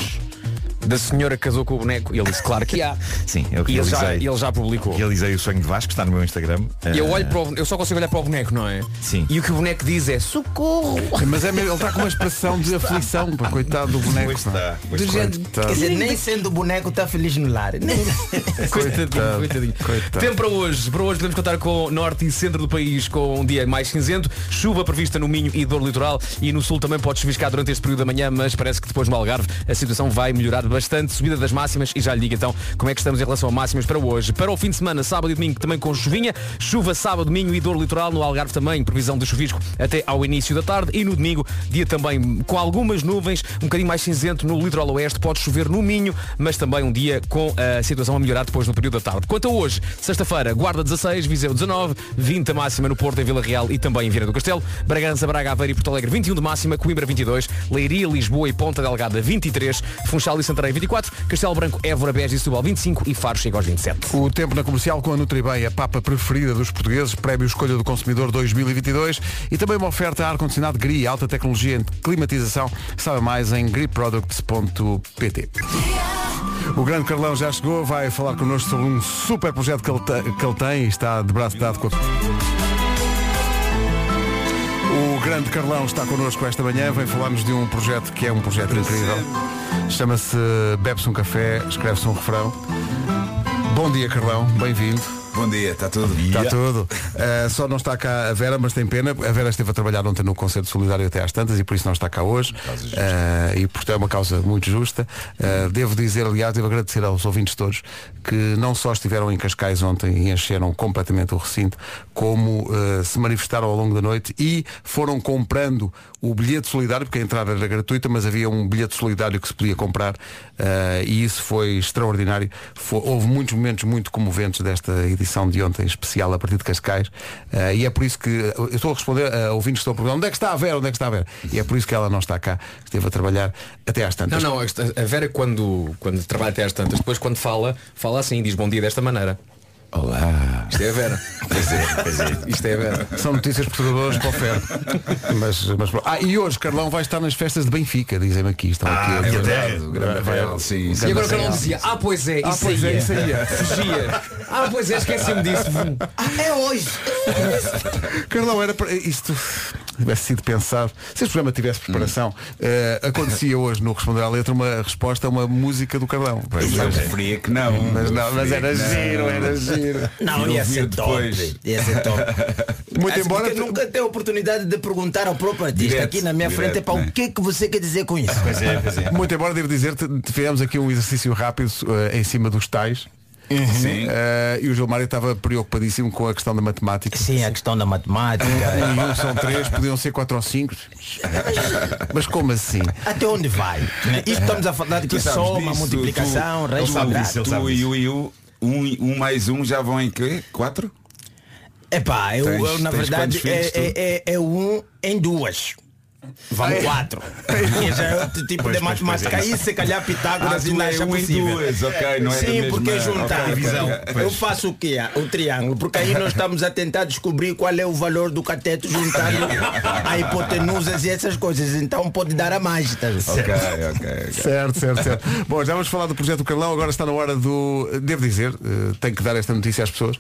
da senhora que casou com o boneco? E ele disse, claro que há. Sim, eu E ele já, ele já publicou. Realizei o sonho de Vasco, está no meu Instagram. E eu olho para o, eu só consigo olhar para o boneco, não é? Sim. E o que o boneco diz é socorro. Mas é mesmo, ele está com uma expressão de aflição, pá, coitado do boneco. Pois está, pois Do Coitado. quer dizer, nem sendo boneco está feliz no lar. Coitadinho, coitadinho. Coitado. Tempo para hoje. Para hoje podemos contar com norte e centro do país com um dia mais cinzento. Chuva prevista no Minho e Dor Litoral. E no sul também pode chuviscar durante este período da manhã, mas parece que depois no Algarve a situação vai melhorar bastante. Subida das máximas e já lhe digo então como é que estamos em relação a máximas para hoje. Para o fim de semana, sábado e domingo também com chuvinha. Chuva sábado, Minho e Dor Litoral. No Algarve também previsão de chuvisco até ao início da tarde. E no domingo, dia também com algumas nuvens, um bocadinho mais cinzento no litoral oeste. Pode chover no Minho, mas também um dia com a situação a melhorar depois no período da tarde. Quanto a hoje, sexta-feira, Guarda 16, Viseu 19, 20 a máxima no Porto, em Vila Real e também em Vieira do Castelo, Bragança, Braga, Aveiro e Porto Alegre 21 de máxima, Coimbra 22, Leiria, Lisboa e Ponta Delgada 23, Funchal e Santarém 24, Castelo Branco, Évora, Beja e Setúbal 25 e Faro chega aos 27. O tempo na comercial com a Nutribem, a papa preferida dos portugueses, prémio Escolha do Consumidor 2022 e também uma oferta a ar-condicionado GRI, alta tecnologia em climatização. Sabe mais em griproducts.pt. O grande Carlão já chegou, vai falar connosco sobre um super projeto que ele, que ele tem e está de braço dado com a... O grande Carlão está connosco esta manhã, vem falar-nos de um projeto que é um projeto incrível. Chama-se Bebe-se um café, escreve-se um refrão. Bom dia, Carlão, bem-vindo. Bom dia, está tudo? Está tudo. Uh, só não está cá a Vera, mas tem pena. A Vera esteve a trabalhar ontem no Concerto Solidário até às tantas e por isso não está cá hoje. Uh, e portanto é uma causa muito justa. Uh, devo dizer, aliás, devo agradecer aos ouvintes todos que não só estiveram em Cascais ontem e encheram completamente o recinto, como uh, se manifestaram ao longo da noite e foram comprando o bilhete solidário, porque a entrada era gratuita, mas havia um bilhete solidário que se podia comprar uh, e isso foi extraordinário. Fo- houve muitos momentos muito comoventes desta edição de ontem, especial a partir de Cascais, uh, e é por isso que eu estou a responder a que estão a perguntar onde é que está a Vera, onde é que está a Vera? E é por isso que ela não está cá, esteve a trabalhar até às Não, tantas. não, esta- a Vera quando, quando trabalha até às tantas, depois quando fala, fala assim, diz bom dia desta maneira. Olá. Isto é a Vera. Pois é, pois é. Isto é a Vera. São notícias perturbadoras para o Fer. mas, mas, ah, e hoje Carlão vai estar nas festas de Benfica, dizem-me aqui. Estão aqui Ah, a é verdade, grande sim, sim. E agora o Carlão dizia, ah pois é, Ah, isso pois é, ia. isso ia. Fugia. Ah pois é, esqueci-me disso. É hoje. Carlão, era para isto tivesse sido pensado, se este programa tivesse preparação, eh, acontecia hoje no Responder à Letra uma resposta a uma música do Carlão. Pois eu preferia que não. Mas, não, mas era giro, era giro. Não, E ia ouvir ser top. depois. Ia ser top. Muito Assim, embora. porque nunca tem a oportunidade de perguntar ao próprio artista Direto, aqui na minha direto, frente é para né? o que é que você quer dizer com isso. Pois é, pois é. Muito embora devo dizer, fizemos aqui um exercício rápido eh, em cima dos tais. Sim. Eh, e o Gilmário estava preocupadíssimo com a questão da matemática. Sim, a questão da matemática. E um são três, podiam ser quatro ou cinco. Mas como assim? Até onde vai? né? Isto estamos a falar de que Tu soma, disso, multiplicação, tu, raiz quadrada. Tu e o um, um mais um já vão em quê? Quatro? Epá, eu, Tens- eu, na verdade é, é, é, é um em duas. Vamos quatro. E já é outro tipo Pois, de pois, matemática. pois é. Aí se calhar Pitágoras Ah, tu ainda é um possível. duas, ok, não é Sim, mesma- porque juntar. ok, visão. ok, pois. Eu faço o quê? O triângulo. Porque aí nós estamos a tentar descobrir qual é o valor do cateto juntando a hipotenusas e essas coisas. Então pode dar a mais. Tá? Ok, ok, ok. Certo, certo, certo. Bom, já vamos falar do projeto do Carlão, agora está na hora do. Devo dizer, eh, tenho que dar esta notícia às pessoas,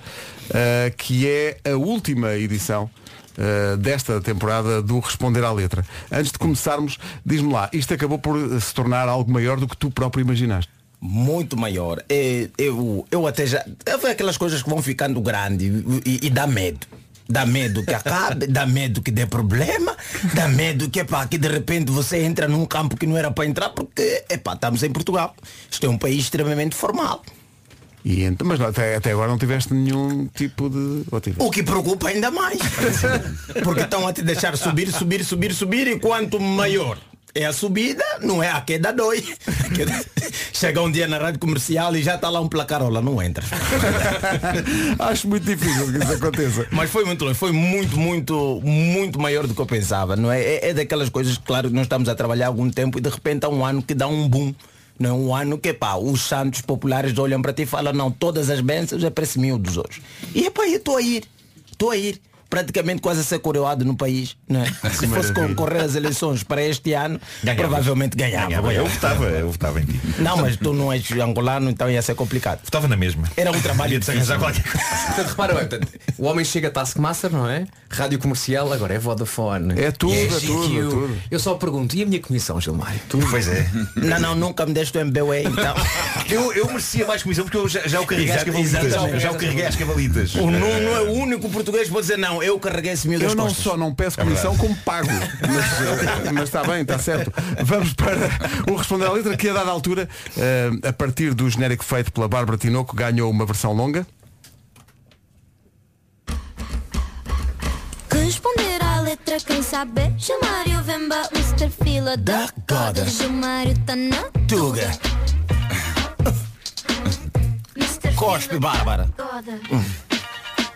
eh, que é a última edição. Eh, desta temporada do Responder à Letra. Antes de começarmos, diz-me lá, isto acabou por eh, se tornar algo maior do que tu próprio imaginaste. muito maior. É, eu, eu até já. É aquelas coisas que vão ficando grandes e, e dá medo. Dá medo que acabe, dá medo que dê problema, dá medo que, epá, que de repente você entra num campo que não era para entrar, porque epá, estamos em Portugal. Isto é um país extremamente formal. E mas não, até, até agora não tiveste nenhum tipo de. O que preocupa ainda mais. Porque estão a te deixar subir, subir, subir, subir e quanto maior É a subida, não é a queda dói. Chega um dia na rádio comercial e já está lá um placarola, não entra. Acho muito difícil que isso aconteça. Mas foi muito longe, foi muito, muito, muito maior do que eu pensava, não é? É, é daquelas coisas, claro, nós estamos a trabalhar há algum tempo e de repente há um ano que dá um boom. Não é um ano que pá, os santos populares olham para ti e falam, não, todas as bênçãos é para esse miúdos hoje. E epá, eu estou a ir, estou a ir. Praticamente quase a ser coroado no país. Não é? Se fosse concorrer às eleições para este ano, Ganhavas. provavelmente ganhava. Ganhava. Eu votava, eu votava em ti. Não, mas tu não és angolano, então ia ser complicado. Votava na mesma. Era um trabalho Ia-te arranjar qualquer. Portanto, repara bem, portanto, o homem chega a Taskmaster, não é? Rádio comercial, agora é Vodafone. É tudo, é GQ. tudo, é tudo. Eu só pergunto, e a minha comissão, Gilmário? Pois é. Não, não, nunca me deste o MBWay, então. Eu, eu merecia mais comissão porque eu já, já o carreguei às cavalitas. Já o carreguei às cavalitas. O Nuno é o único português que pode dizer não, eu carreguei esse miúdo Eu não costas. só não peço É comissão como pago. Mas, eh, mas está bem, está certo. Vamos para o Responder à Letra, que a dada altura, eh, a partir do genérico feito pela Bárbara Tinoco, ganhou uma versão longa. Responder à letra quem sabe Gilmário Vemba, Mr. Fila da Goda Gilmário tá na Tuga. Cospe, Bárbara. Goda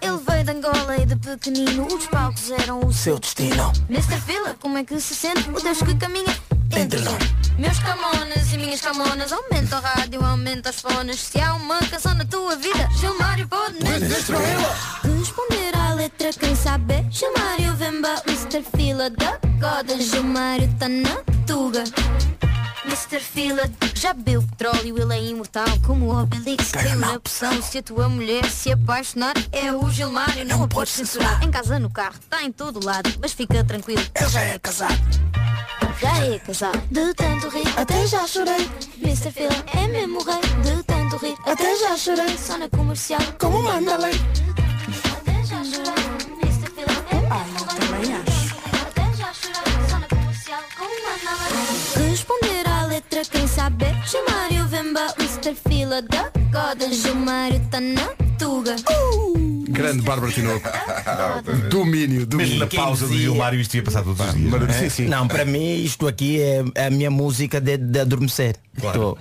Ele veio de Angola e de pequenino Os palcos eram o Seu destino. Mr. Fila, como é que se sente o Deus que caminha entre nós? Meus camonas e minhas camonas Aumenta o rádio, aumenta os fones Se há uma canção na tua vida Gilmário pode nos destruí-la Responder à letra quem sabe Gilmário Vemba, Mr. Fila da Goda Gilmário tá na Tuga Mr. Fila já bebeu petróleo, ele é imortal como o Obelix. Caiu na opção, se a tua mulher se apaixonar É o Gilmário, não, a podes censurar. Em casa, no carro, está em todo lado Mas fica tranquilo, ele já é casado. Já é casado. De tanto rir, até já chorei. Mr. Fila é mesmo rei. De tanto rir, até já chorei. Só na comercial, como manda lei Fila da Goda Gilmário tá na Tuga Grande Bárbara Tinoco. Domínio, Mesmo domínio. na pausa do Gilmário isto ia passar todos os dias. Não é? Sim, sim. Não, para mim isto aqui é, é a minha música de, de adormecer. Claro.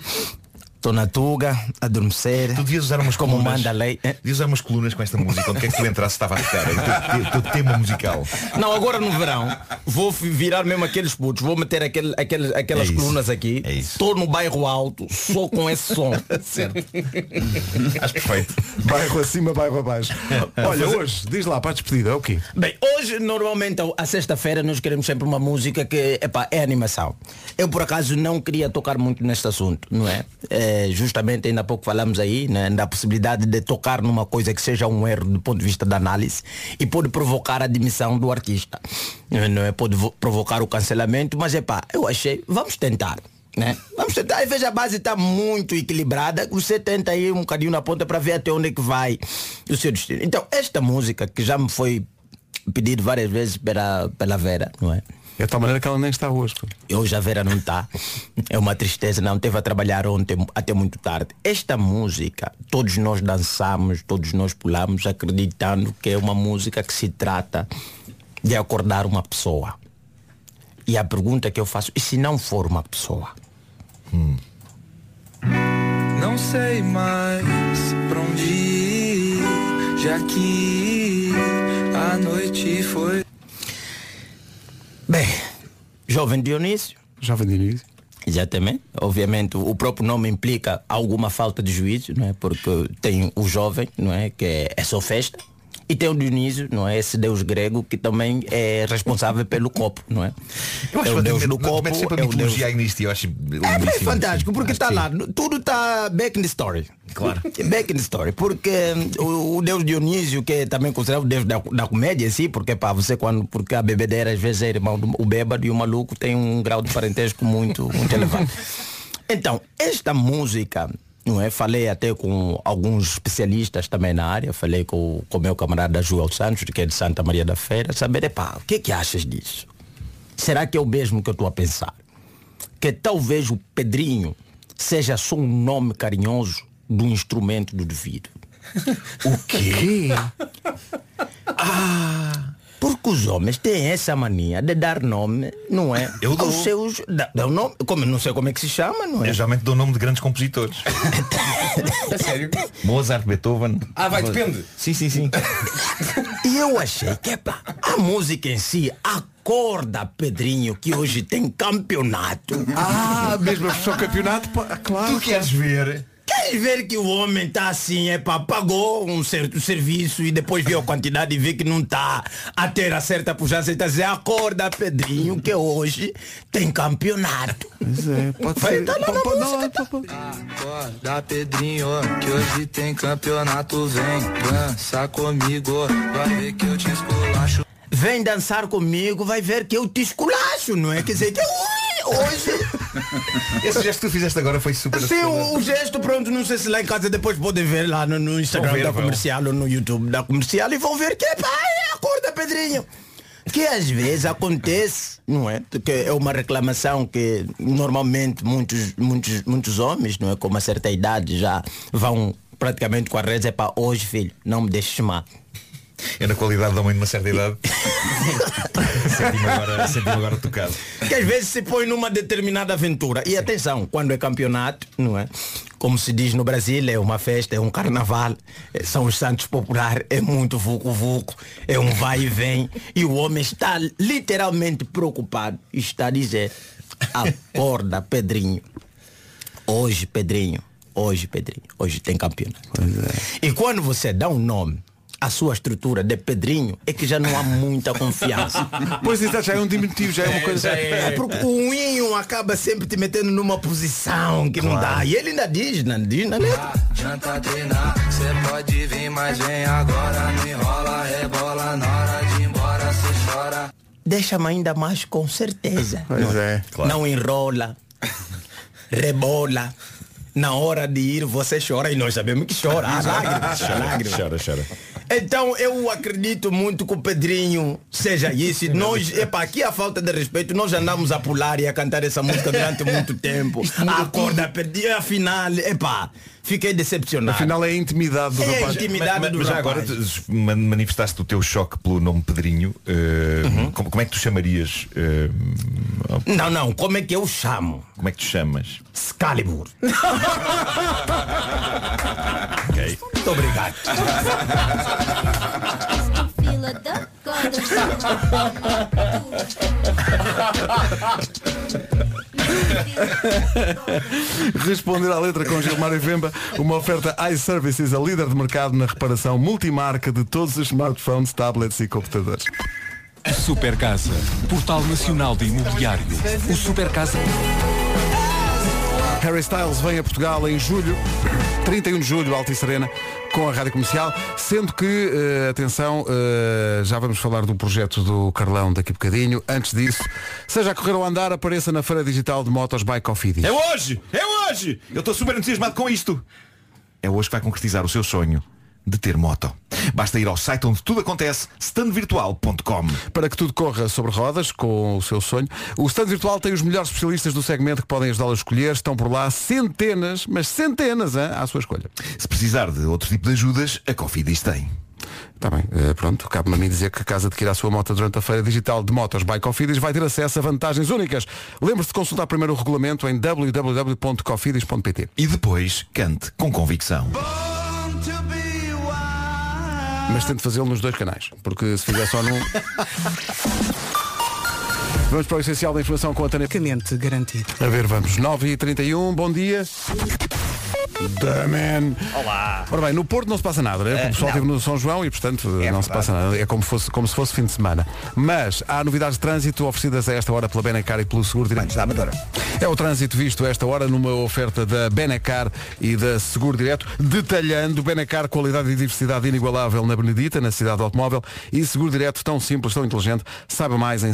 Estou na tuga, adormecer. Tu devias usar umas como colunas. manda a lei. É. Devias usar umas colunas com esta música. Onde quer que tu entrasse estava a tocar. Era o teu, tema musical. Não, agora no verão vou virar mesmo aqueles putos, vou meter aquele, aquele, aquelas É colunas aqui. É. Estou no bairro alto, só com esse som. Certo. Acho perfeito. Bairro acima, bairro abaixo. Olha, hoje, diz lá para a despedida, é o quê? Bem, hoje normalmente à sexta-feira nós queremos sempre uma música que epá, é animação. Eu por acaso não queria tocar muito neste assunto, não é? É, justamente ainda há pouco falamos aí né, da possibilidade de tocar numa coisa que seja um erro do ponto de vista da análise e pode provocar a demissão do artista. Não é? Pode vo- provocar o cancelamento, mas epá, eu achei, vamos tentar. Né? Vamos tentar, e veja a base está muito equilibrada, você tenta aí um bocadinho na ponta para ver até onde é que vai o seu destino. Então, esta música que já me foi pedido várias vezes pela, pela Vera, não é? É de tal maneira que ela nem está hoje. Hoje a Vera não está. É uma tristeza, não teve a trabalhar ontem até muito tarde. Esta música, todos nós dançamos, todos nós pulamos, acreditando que é uma música que se trata de acordar uma pessoa. E a pergunta que eu faço, e se não for uma pessoa? Não sei mais pra onde ir, já que a noite foi. Bem, jovem Dionísio. Jovem Dionísio. Exatamente. Obviamente o próprio nome implica alguma falta de juízo, não é? Porque tem o jovem, não é? Que é, é só festa. E tem o Dionísio, não é? Esse deus grego que também é responsável pelo copo, não é? Eu acho é o deus do copo, é o deus e eu acho é, é fantástico, porque está lá, tudo está back in the story. Claro. Back in the story. Porque hum, o, o deus Dionísio, que é também considerado o deus da, da comédia, sim, porque para você quando, porque a bebedeira às vezes é irmão do o bêbado e o maluco tem um grau de parentesco muito, muito elevado. Então, esta música, não é? Falei até com alguns especialistas também na área, falei com o meu camarada Joel Santos, que é de Santa Maria da Feira, saber, epá, o que é que achas disso? Será que é o mesmo que eu estou a pensar? Que talvez o Pedrinho seja só um nome carinhoso do instrumento do devido. O quê? Porque os homens têm essa mania de dar nome, não é? Eu dou. Aos seus. Dá, dá o nome, como não sei como é que se chama, não é? Eu geralmente dou o nome de grandes compositores. É sério? Mozart, Beethoven. Ah, vai, depende. Sim, sim, sim. E eu achei que epá, a música em si, acorda, Pedrinho, que hoje tem campeonato. Ah, mesmo a versão campeonato, pá, claro. Tu queres ver? Queres ver que o homem tá assim, é pá, pagou um certo serviço e depois viu a quantidade e vê que não tá a ter a certa pujança e tá dizendo, acorda, Pedrinho, que hoje tem campeonato. Pois é, pode Vai, ser. tá lá na Pô, música, pô. Acorda Pedrinho, que hoje tem campeonato, vem dança comigo, vai ver que eu te esculacho. Vem dançar comigo, vai ver que eu te esculacho, não é? Quer dizer que hoje Esse gesto que tu fizeste agora foi super Sim, o, o gesto, pronto, não sei se lá em casa depois podem ver lá no, no Instagram ver, da vão. comercial ou no YouTube da comercial e vão ver que é pai, acorda Pedrinho. Que às vezes acontece, não é? Que é uma reclamação que normalmente muitos, muitos, muitos homens, não é? Com uma certa idade já vão praticamente com a rede, é para hoje, filho, não me deixes chamar. É na qualidade de homem de uma certa idade. Senti-me agora, senti agora tocado. que às vezes se põe numa determinada aventura. E atenção, quando é campeonato, não é? Como se diz no Brasil, é uma festa, é um carnaval, é- são os santos populares, é muito vucu-vucu, é um vai e vem. E o homem está literalmente preocupado. e Está a dizer, acorda, Pedrinho. Hoje, Pedrinho, hoje, Pedrinho, hoje tem campeonato. E quando você dá um nome, a sua estrutura de Pedrinho, é que já não há muita confiança. Pois exato, já é um diminutivo, já é uma coisa. É porque o Inho acaba sempre te metendo numa posição que não dá. E ele ainda diz, não diz na letra. Janta treinar, cê pode vir, mas vem agora, não enrola, rebola, na hora de ir embora, cê chora. Deixa-me ainda mais com certeza. Pois não, é. não enrola, rebola. Na hora de ir você chora e nós sabemos que chora. Há lágrimas, lágrimas. Chora, chora. Então eu acredito muito que o Pedrinho seja isso. Nós, epa, aqui a falta de respeito, nós andamos a pular e a cantar essa música durante muito tempo. A acorda Pedrinho, afinal, epá, fiquei decepcionado. Afinal é a intimidade do É a rapaz. intimidade mas, do mas já rapaz. agora manifestaste o teu choque pelo nome Pedrinho. eh, Uhum. como, como é que tu chamarias? eh, Não, não, como é que eu chamo? como é que tu chamas? Excalibur. Ok. Muito obrigado. Responder à letra com Gilmar e Vemba, uma oferta iServices, a líder de mercado na reparação multimarca de todos os smartphones, tablets e computadores. Super Casa, Portal Nacional de Imobiliário. O Super Casa. Harry Styles vem a Portugal em julho, 31 de julho, Altice Arena, com a Rádio Comercial, sendo que, eh, atenção, eh, já vamos falar do projeto do Carlão daqui a bocadinho. Antes disso, seja a correr ou andar, apareça na Feira Digital de Motos by Cofidis. É hoje! É hoje! Eu estou super entusiasmado com isto. É hoje que vai concretizar o seu sonho de ter moto. Basta ir ao site onde tudo acontece, standvirtual.com. Para que tudo corra sobre rodas, com o seu sonho, o stand virtual tem os melhores especialistas do segmento que podem ajudá-lo a escolher. Estão por lá centenas, mas centenas, hein, à sua escolha. Se precisar de outro tipo de ajudas, a Cofidis tem. Está bem, eh, pronto, cabe-me a mim dizer que a casa adquirir a sua moto durante a feira digital de motos by Cofidis vai ter acesso a vantagens únicas. Lembre-se de consultar primeiro o regulamento em www.cofidis.pt. E depois, cante com convicção. Mas tente fazê-lo nos dois canais, porque se fizer só num. Vamos para o essencial da informação com a Tânia. garantido. A ver, vamos. 9h31, bom dia. The man. Olá. Ora bem, no Porto não se passa nada, né? Eh, o pessoal não. esteve no São João e, portanto, não se verdade. passa nada. É como, fosse, como se fosse fim de semana. Mas há novidades de trânsito oferecidas a esta hora pela Benacar e pelo Seguro Direto. É o trânsito visto a esta hora numa oferta da Benacar e da Seguro Direto, detalhando Benacar qualidade e diversidade inigualável na Benedita, na cidade do automóvel, e Seguro Direto tão simples, tão inteligente. Saiba mais em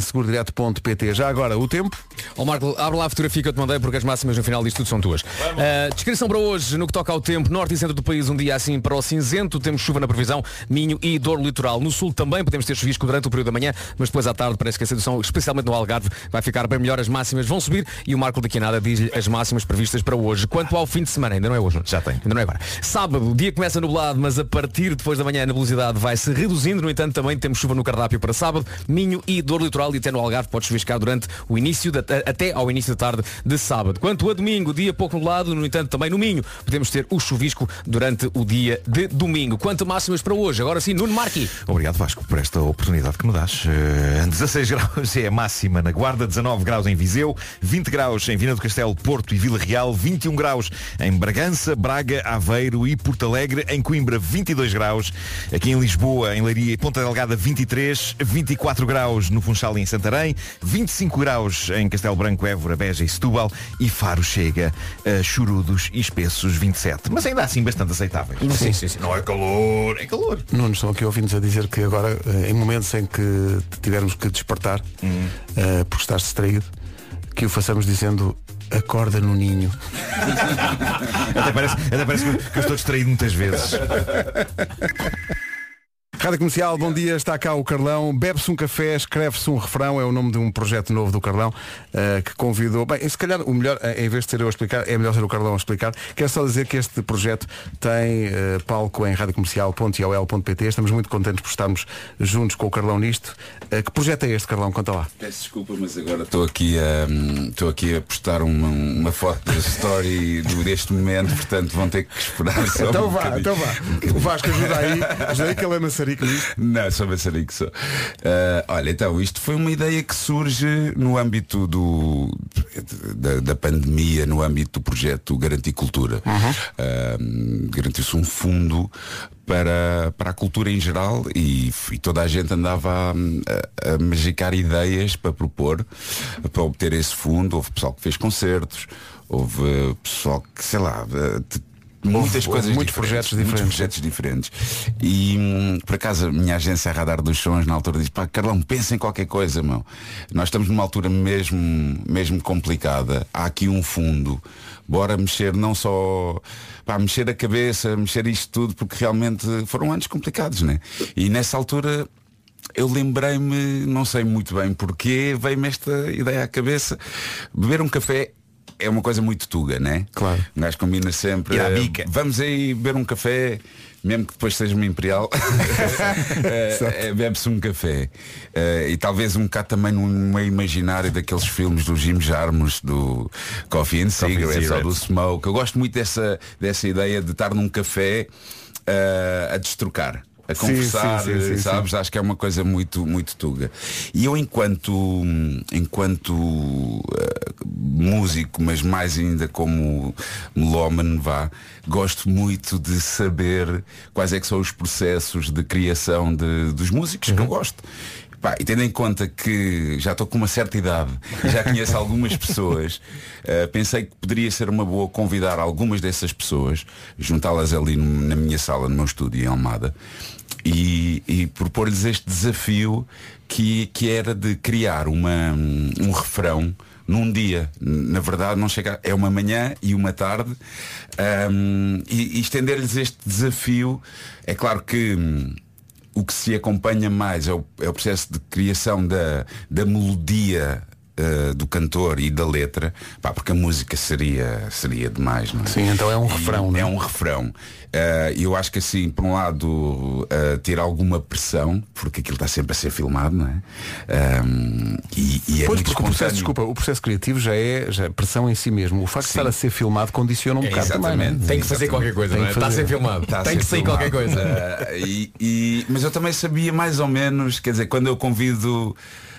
segurodireto.pt. Já agora, o tempo. Ó Marco, abre lá a fotografia que eu te mandei porque as máximas no final disto tudo são tuas. Uh, descrição para hoje. no que toca ao tempo, norte e centro do país, um dia assim para o cinzento, temos chuva na previsão, Minho e Douro Litoral. No sul também podemos ter chuvisco durante o período da manhã, mas depois à tarde parece que a situação, especialmente no Algarve, vai ficar bem melhor, as máximas vão subir e o Marco daqui a nada diz-lhe as máximas previstas para hoje. Quanto ao fim de semana, ainda não é hoje, não? Já tem. Ainda não é agora. Sábado, o dia começa nublado, mas a partir depois da manhã a nebulosidade vai se reduzindo, no entanto também temos chuva no cardápio para sábado, Minho e Douro Litoral e até no Algarve pode chuviscar durante o início, da, até ao início da tarde de sábado. Quanto a domingo, dia pouco nublado, no entanto também no Minho, podemos ter o chuvisco durante o dia de domingo. Quanto máximas para hoje? Agora sim, Nuno Marqui. Obrigado Vasco por esta oportunidade que me dás. Eh, 16 graus é a máxima na Guarda, 19 graus em Viseu, 20 graus em Vina do Castelo, Porto e Vila Real, 21 graus em Bragança, Braga, Aveiro e Porto Alegre, em Coimbra 22 graus, aqui em Lisboa, em Leiria e Ponta Delgada 23, 24 graus no Funchal e em Santarém, 25 graus em Castelo Branco, Évora, Beja e Setúbal e Faro chega a chorudos e espessos 27. Mas ainda assim bastante aceitáveis. Sim, sim, sim. Não é calor, é calor. Nuno, estão aqui ouvindo a dizer que agora, eh, em momentos em que tivermos que despertar, Hum. eh, porque estás distraído, que o façamos dizendo acorda no ninho. Até parece, até parece que eu estou distraído muitas vezes. Rádio Comercial, bom dia, está cá o Carlão. Bebe-se um café, escreve-se um refrão, é o nome de um projeto novo do Carlão, eh, que convidou. Bem, se calhar o melhor, eh, em vez de ser eu a explicar, é melhor ser o Carlão a explicar. Quero só dizer que este projeto tem eh, palco em radiocomercial.iol.pt. Estamos muito contentes por estarmos juntos com o Carlão nisto. Eh, que projeto é este, Carlão? Conta lá. Peço desculpa, mas agora estou aqui a estou aqui a postar uma, uma foto da story deste momento, portanto vão ter que esperar só Então um vá, bocadinho. então vá. O Vasco ajuda aí, ajuda aí que ele é maçarico nisto. Não, sou maçarico só. Ah, olha, então, isto foi uma ideia que surge no âmbito do, da, da pandemia, no âmbito do projeto Garantir Cultura. Ah, Garantiu-se um fundo para, para a cultura em geral e, e toda a gente andava a, a, a magicar ideias para propor, para obter esse fundo. Houve pessoal que fez concertos, houve pessoal que, sei lá, muitas coisas muitos diferentes, projetos muitos diferentes. projetos diferentes. E hum, por acaso a minha agência a Radar dos Sons na altura diz, pá, Carlão, pensa em qualquer coisa, meu. Nós estamos numa altura mesmo, mesmo complicada. Há aqui um fundo. Bora mexer não só pá, mexer a cabeça, mexer isto tudo, porque realmente foram anos complicados, né? E nessa altura eu lembrei-me, não sei muito bem porquê, veio-me esta ideia à cabeça. Beber um café é uma coisa muito tuga, né? Claro. Um gajo combina sempre. Eh, bica. Vamos aí beber um café, mesmo que depois seja uma imperial. Eh, eh, Bebe-se um café. Eh, e talvez um bocado também no meio imaginário daqueles filmes do Jim Jarmus, do Coffee and Cigarettes ou do Smoke. Eu gosto muito dessa, dessa ideia de estar num café eh, a destrocar. A conversar, sim, sim, sim, sabes? Acho que é uma coisa muito, muito tuga. E eu enquanto, enquanto eh, músico, mas mais ainda como melómano, vá, gosto muito de saber quais é que são os processos de criação de- dos músicos que eu gosto. Pá, e tendo em conta que já estou com uma certa idade e já conheço algumas pessoas, eh, pensei que poderia ser uma boa convidar algumas dessas pessoas, juntá-las ali no- na minha sala, no meu estúdio em Almada, e, e propor-lhes este desafio que, que era de criar uma, um refrão num dia. Na verdade não chega, é uma manhã e uma tarde ahm, e, e estender-lhes este desafio. É claro que hum, o que se acompanha mais é o, é o processo de criação da, da melodia eh, do cantor e da letra, pá, porque a música seria, seria demais, não é? Sim, então é um E refrão, não é? É um refrão. E eu acho que assim, por um lado, eh, ter alguma pressão, porque aquilo está sempre a ser filmado, não é? Ahm, e, e é Pois, muito porque o processo, desculpa, o processo criativo já é, já é pressão em si mesmo. O facto de estar a ser filmado condiciona um É, bocado também. é? exatamente. Tem que fazer qualquer coisa, não é? Está a ser filmado. Está Tem ser que sair filmado. qualquer coisa. Ah, e- e- mas eu também sabia mais ou menos, quer dizer, quando eu convido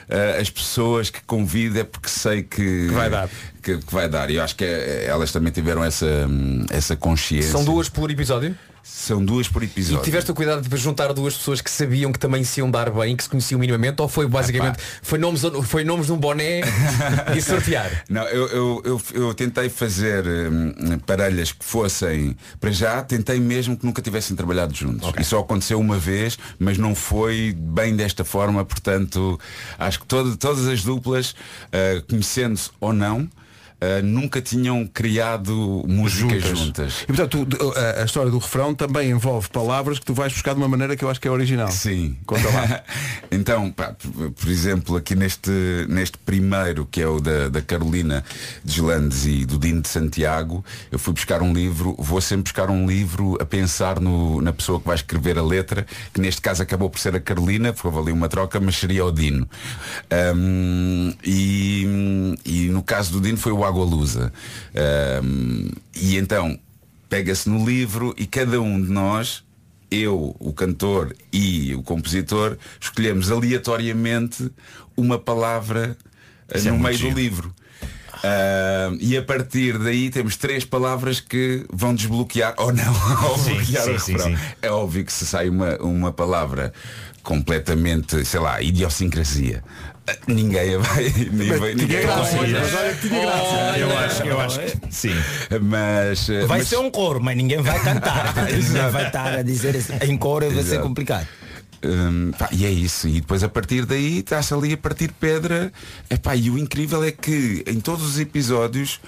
ah, as pessoas que convido é porque sei que, vai dar. Que, que vai dar. E eu acho que eh, elas também tiveram essa, hum, essa consciência. São duas por episódio? São duas por E episódio. tiveste o cuidado de juntar duas pessoas que sabiam que também se iam dar bem, que se conheciam minimamente, ou foi basicamente foi nomes, foi nomes de um boné e sortear? Não, eu, eu, eu, eu tentei fazer hum, parelhas que fossem, para já, tentei mesmo que nunca tivessem trabalhado juntos. E só aconteceu uma vez, mas não foi bem desta forma, portanto, acho que todo- todas as duplas, ah, conhecendo-se ou não, ah, nunca tinham criado música juntas. Juntas. E portanto, tu- a, a história do refrão também envolve palavras que tu vais buscar de uma maneira que eu acho que é original. Sim. Conta lá. então, pá, por, exemplo, aqui neste, neste primeiro, que é o da, da Carolina Deslandes e do Dino de Santiago, eu fui buscar um livro, vou sempre buscar um livro a pensar no- na pessoa que vai escrever a letra, que neste caso acabou por ser a Carolina, porque houve ali uma troca, mas seria o Dino. Ahm, e, e no caso do Dino foi o Água Lusa. Ahm, e então, pega-se no livro e cada um de nós eu, o cantor e o compositor, escolhemos aleatoriamente uma palavra eh, Isso é no muito meio do giro. livro. Ah, e a partir daí temos três palavras que vão desbloquear ou não ou Sim, bloquear sim, o refrão. sim. É óbvio que se sai uma, uma palavra completamente, sei lá, idiosincrasia. Ninguém vai, ninguém, vai- tinha ninguém graça, vai- mas olha que tinha graça. Eu acho- eu acho que sim. Mas eh, Vai mas- ser um coro, mas ninguém vai cantar. ninguém vai estar a dizer isso. em coro vai ser complicado. Hum, pá, e é isso, e depois a partir daí está-se ali a partir pedra Epá, e o incrível é que em todos os episódios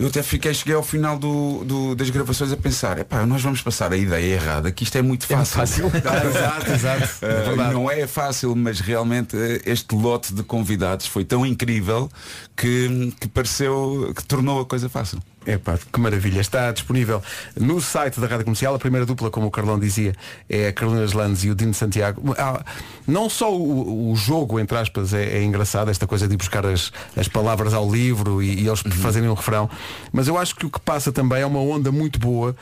eu até fiquei, cheguei ao final do, do- das gravações a pensar, epá, nós vamos passar a ideia errada, que isto é muito fácil. exato, exato. É Uh, não é fácil, mas realmente uh, este lote de convidados foi tão incrível que, que pareceu que tornou a coisa fácil. Epá, que maravilha. Está disponível no site da Rádio Comercial. A primeira dupla, como o Carlão dizia, é a Carolina Landes e o Dino Santiago. Ah, não só o, o jogo, entre aspas, é, é engraçado, esta coisa de buscar as, as palavras ao livro e, e eles fazerem um refrão, mas eu acho que o que passa também é uma onda muito boa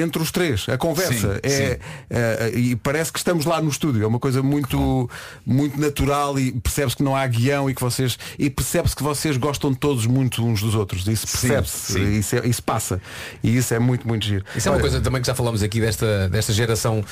entre os três. A conversa Sim, é, sim. é, e parece que estamos lá no estúdio. É uma coisa muito, muito natural e percebe-se que não há guião e que vocês e percebe-se que vocês gostam todos muito uns dos outros. Isso percebe-se. Isso, é- isso passa. E isso é muito, muito giro. Isso é uma Olha, coisa também que já falamos aqui desta, desta geração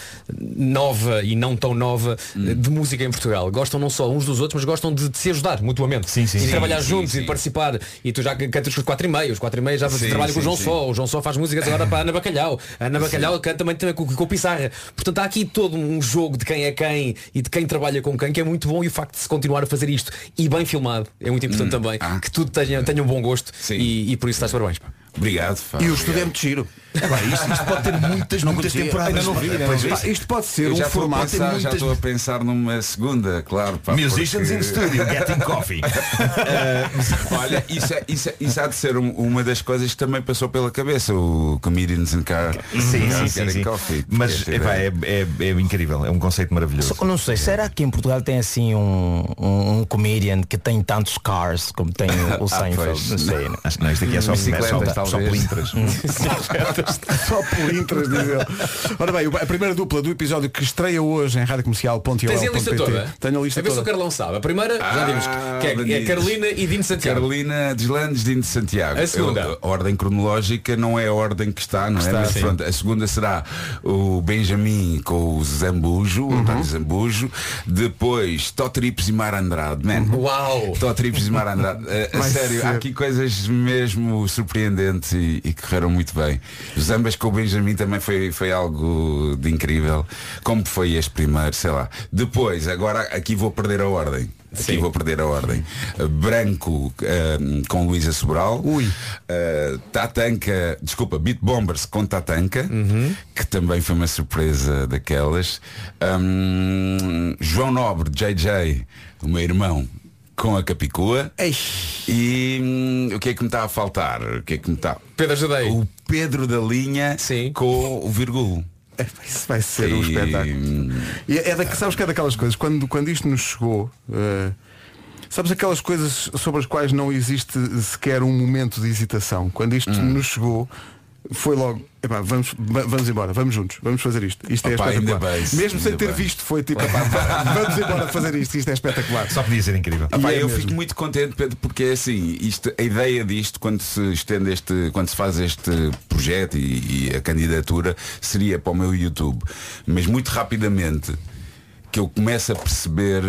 nova e não tão nova Hum. de música em Portugal. Gostam não só uns dos outros, mas gostam de, de se ajudar mutuamente. Sim, sim, e sim. trabalhar juntos e participar. E tu já cantas com os 4 e meio, os 4 e meio já trabalha com o João. Só. O João Só faz músicas agora para a Ana Bacalhau. A Ana Bacalhau canta também, também com, com o Pissarra. Portanto, há aqui todo um jogo de quem é quem e de quem trabalha com quem, que é muito bom e o facto de se continuar a fazer isto e bem filmado é muito importante também. Que tudo tenha, tenha um bom gosto e, e por isso estás parabéns. pá. Obrigado. E o estúdio é muito giro. Agora, isto, isto pode ter muitas, muitas temporadas. Não vi, não Pois vi. é. Pá, isto pode ser um formato. pensar- tem Já muitas- estou a pensar numa segunda, claro. pá, Musicians porque- in studio, getting coffee. Olha, isso, é- isso, é- isso há de ser um- uma das coisas que também passou pela cabeça, o Comedians in Car. Sim, sim, Car- sim, Getting sim. Coffee. Mas epá, ideia. é, é, é incrível, é um conceito maravilhoso. Só que eu não sei, será que em Portugal tem assim um, um, um comedian que tem tantos cars como tem o, Ah, Seinfeld? pois. não sei. né? Acho que não, isto aqui é só, é só, pelintras. Só pelintras, diz ele. Ora bem, a primeira dupla do episódio que estreia hoje em radiocomercial.ol.pt Tens a lista toda? Tenho a lista a ver se o toda. Carlão sabe. A primeira, já vimos, que é, é. Carolina e Dino Santiago. Carolina Deslandes Dino de Santiago. A segunda? Eu- a ordem cronológica não é a ordem que está, não é? Está, Mas sim. pronto, a segunda será o Benjamin com o Zambujo, Uhum. o António Zambujo. Depois Totrips e Mar Andrade. Man, Uau! Totrips e Mar Andrade. A- sério, há aqui coisas mesmo surpreendentes e, e correram muito bem. Os ambas com o Benjamin também foi, foi algo de incrível. Como foi este primeiro, sei lá. Depois, agora aqui vou perder a ordem. Aqui Sim. vou perder a ordem. Uh, Branco uh, com Luísa Sobral. Ui. Uh, Tatanka, desculpa, Beat Bombers com Tatanka, Uhum. que também foi uma surpresa daquelas. Um, João Nobre, JJ, o meu irmão, com a Capicua. E hum, o que é que me está a faltar? O que é que me está? Pedro Jadei. O Pedro da Linha com o Virgulo. É, Isso vai ser um E, espetáculo. hum, E é da, sabes que é daquelas coisas, quando, quando isto nos chegou, eh, sabes aquelas coisas sobre as quais não existe sequer um momento de hesitação. Quando isto Hum. nos chegou, foi logo, epá, vamos, va- vamos embora, vamos juntos, vamos fazer isto. Isto é Opa, espetacular. bem, Mesmo sem ter bem. visto, foi tipo, epá, vamos embora fazer isto, isto é espetacular. Só podia ser incrível. E é eu mesmo. fico muito contente Pedro porque é assim isto, a ideia disto quando se estende este quando se faz este projeto e, e a candidatura seria para o meu YouTube mas muito rapidamente que eu começo a perceber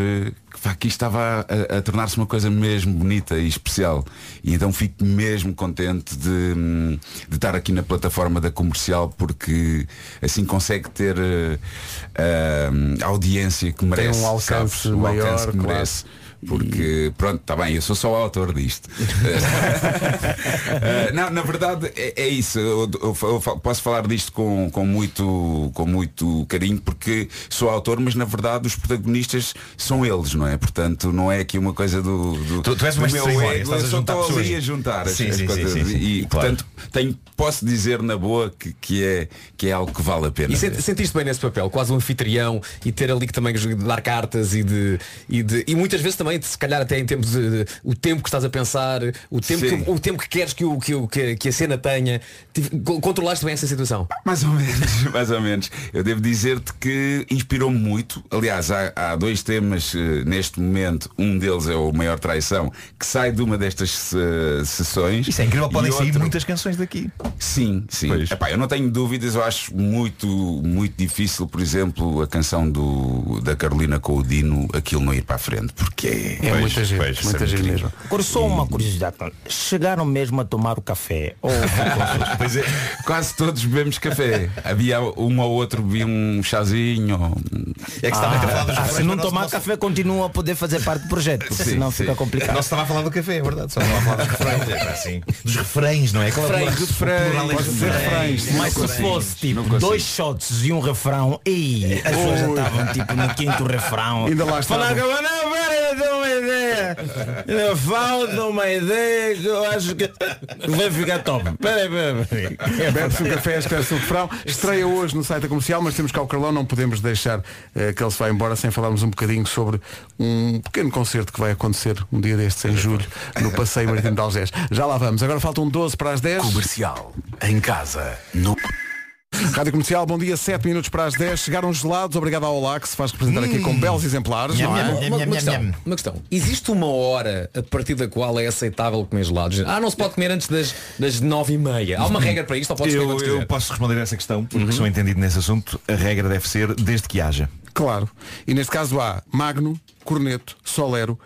que, isto estava a, a tornar-se uma coisa mesmo bonita e especial e então fico mesmo contente de, hum, de estar aqui na plataforma da comercial porque assim consegue ter eh, ah, a audiência que merece um alcance sabes? Maior, alcance que claro. Porque, pronto, está bem, eu sou só o autor disto. Eh, não, na verdade é, é isso. Eu, eu- eu posso falar disto com, com, muito, com muito carinho porque sou autor, mas na verdade os protagonistas são eles, não é? Portanto, não é aqui uma coisa do. do Tu- tu és uma meu ego, eu só estou ali a juntar as, Sim, as sim, coisas. sim. E, Claro. portanto, tenho, posso dizer na boa que, que, é, que é algo que vale a pena. E sent- sentiste bem nesse papel, quase um anfitrião e ter ali que também dar cartas e de, e de e muitas vezes também, se calhar até em tempos de, de- o tempo que estás a pensar, o tempo, Sim. que, o tempo que queres que, o, que, o- que, que a cena tenha, tive- co- controlaste bem essa situação. Mais ou menos, mais ou menos. Eu devo dizer-te que inspirou-me muito. Aliás, há, há dois temas eh, neste momento. Um deles é o Maior Traição, que sai de uma destas eh, sessões. Isso é incrível, podem sair outro- muitas canções daqui. Sim, sim. Epá, eu não tenho dúvidas, eu acho muito, muito difícil, por exemplo, a canção do, da Carolina com o Dino, aquilo não ir para a frente, porque É muita gente, muita gente mesmo. Agora só uma curiosidade. Chegaram mesmo a tomar o café. Ou... Pois é, quase todos bebemos café. Havia um ou outro bebia um chazinho. É que estava a falar dos Ah, refrões se não tomar nosso- café continua a poder fazer parte do projeto, porque Sim, senão sim. fica complicado. Não se estava a falar do café, é verdade. Só estava a falar dos refrões. É, assim. Dos refrões, não é? É é ser refrães. Mas se fosse tipo dois shots e um refrão, e as pessoas já estavam tipo no quinto refrão. Ainda lá Falar não, dou uma ideia. Ainda Falta uma ideia que eu acho que vai ficar top. Peraí, peraí, peraí. Bebe-se um café, escreve-se um refrão. Estreia hoje no site da comercial, mas temos cá o Carlão, não podemos deixar eh, que ele se vá embora sem falarmos um bocadinho sobre um pequeno concerto que vai acontecer um dia destes em julho no Passeio Marítimo de Algés. Já lá vamos. Agora faltam 12 para as 10. Comercial. Em casa. No... Rádio Comercial, bom dia, 7 minutos para as 10. Chegaram gelados, obrigado ao Olá, que se faz representar aqui com belos exemplares, não é? Uma, uma questão, uma questão. Existe uma hora a partir da qual é aceitável comer gelados? Ah, não se pode comer antes das, das 9 e meia. Há uma regra para isto ou comer Eu, eu posso responder a essa questão, porque sou entendido nesse assunto. A regra deve ser desde que haja. Claro. E neste caso há Magno, Corneto, Solero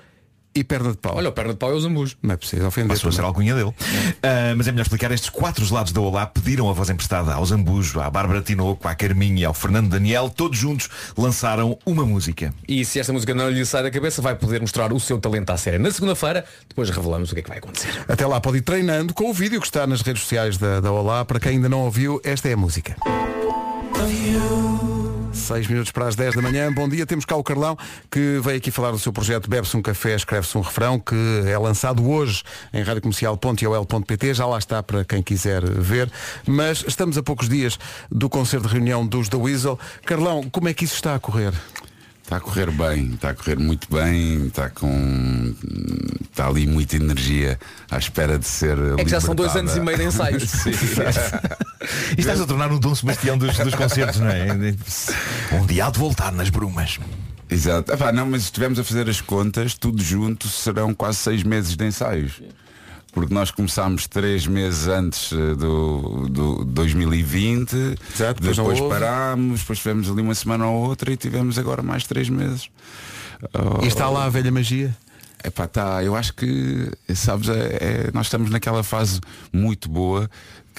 e Perna de Pau. Olha, o Perna de Pau é o Zambujo. Não é preciso ofender. Passou a ser a alcunha dele. Ah, mas é melhor explicar estes quatro gelados da Olá pediram a voz emprestada ao Zambujo, à Bárbara Tinoco, à Carminho e ao Fernando Daniel. Todos juntos lançaram uma música. E se esta música não lhe sai da cabeça, vai poder mostrar o seu talento à série. Na segunda-feira, depois revelamos o que é que vai acontecer. Até lá pode ir treinando com o vídeo que está nas redes sociais da, da Olá. Para quem ainda não ouviu, esta é a música. 6 minutos para as 10 da manhã. Bom dia, temos cá o Carlão que veio aqui falar do seu projeto Bebe-se um café, escreve-se um refrão que é lançado hoje em radiocomercial.ol.pt. Já lá está para quem quiser ver. Mas estamos a poucos dias do concerto de reunião dos The Weasel. Carlão, como é que isso está a correr? Está a correr bem, está a correr muito bem, está com. está ali muita energia à espera de ser. É que já são dois anos e meio de ensaios. Sim. E estás a tornar um Dom Sebastião dos, dos concertos, não é? Um dia há de voltar nas brumas. Exato. Epá, não, mas se estivermos a fazer as contas, tudo junto serão quase seis meses de ensaios. Porque nós começámos três meses antes eh, do, do 2020, Exato, depois depois parámos, depois tivemos ali uma semana ou outra e tivemos agora mais três meses. E está lá a velha magia? Epá, tá, eu acho que, sabes, é- é- nós estamos naquela fase muito boa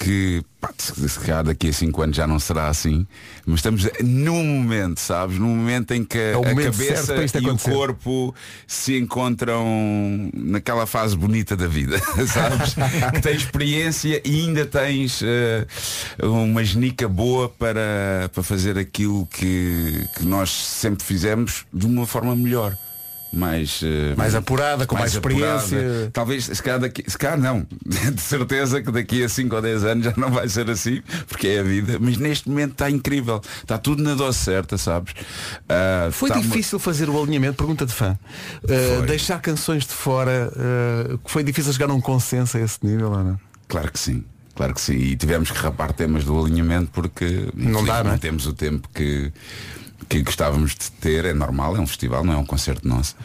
que pá, se calhar daqui a cinco anos já não será assim, mas estamos num momento, sabes, num momento em que É o a cabeça e o corpo se encontram naquela fase bonita da vida, sabes? que tens experiência e ainda tens eh, uma genica boa para, para fazer aquilo que, que nós sempre fizemos de uma forma melhor. Mais, eh, Mais apurada, com mais experiência. apurada. Talvez, se calhar, daqui, se calhar não. De certeza que daqui a 5 ou 10 anos já não vai ser assim, porque é a vida. Mas neste momento está incrível. Está tudo na dose certa, sabes? Ah, Foi uma- difícil fazer o alinhamento, pergunta de fã. Uh, deixar canções de fora, uh, foi difícil chegar a um consenso a esse nível, ou não? Claro que sim. Claro que sim. E tivemos que rapar temas do alinhamento porque Não dá, não é? temos o tempo que, que gostávamos de ter, é normal, é um festival, não é um concerto nosso.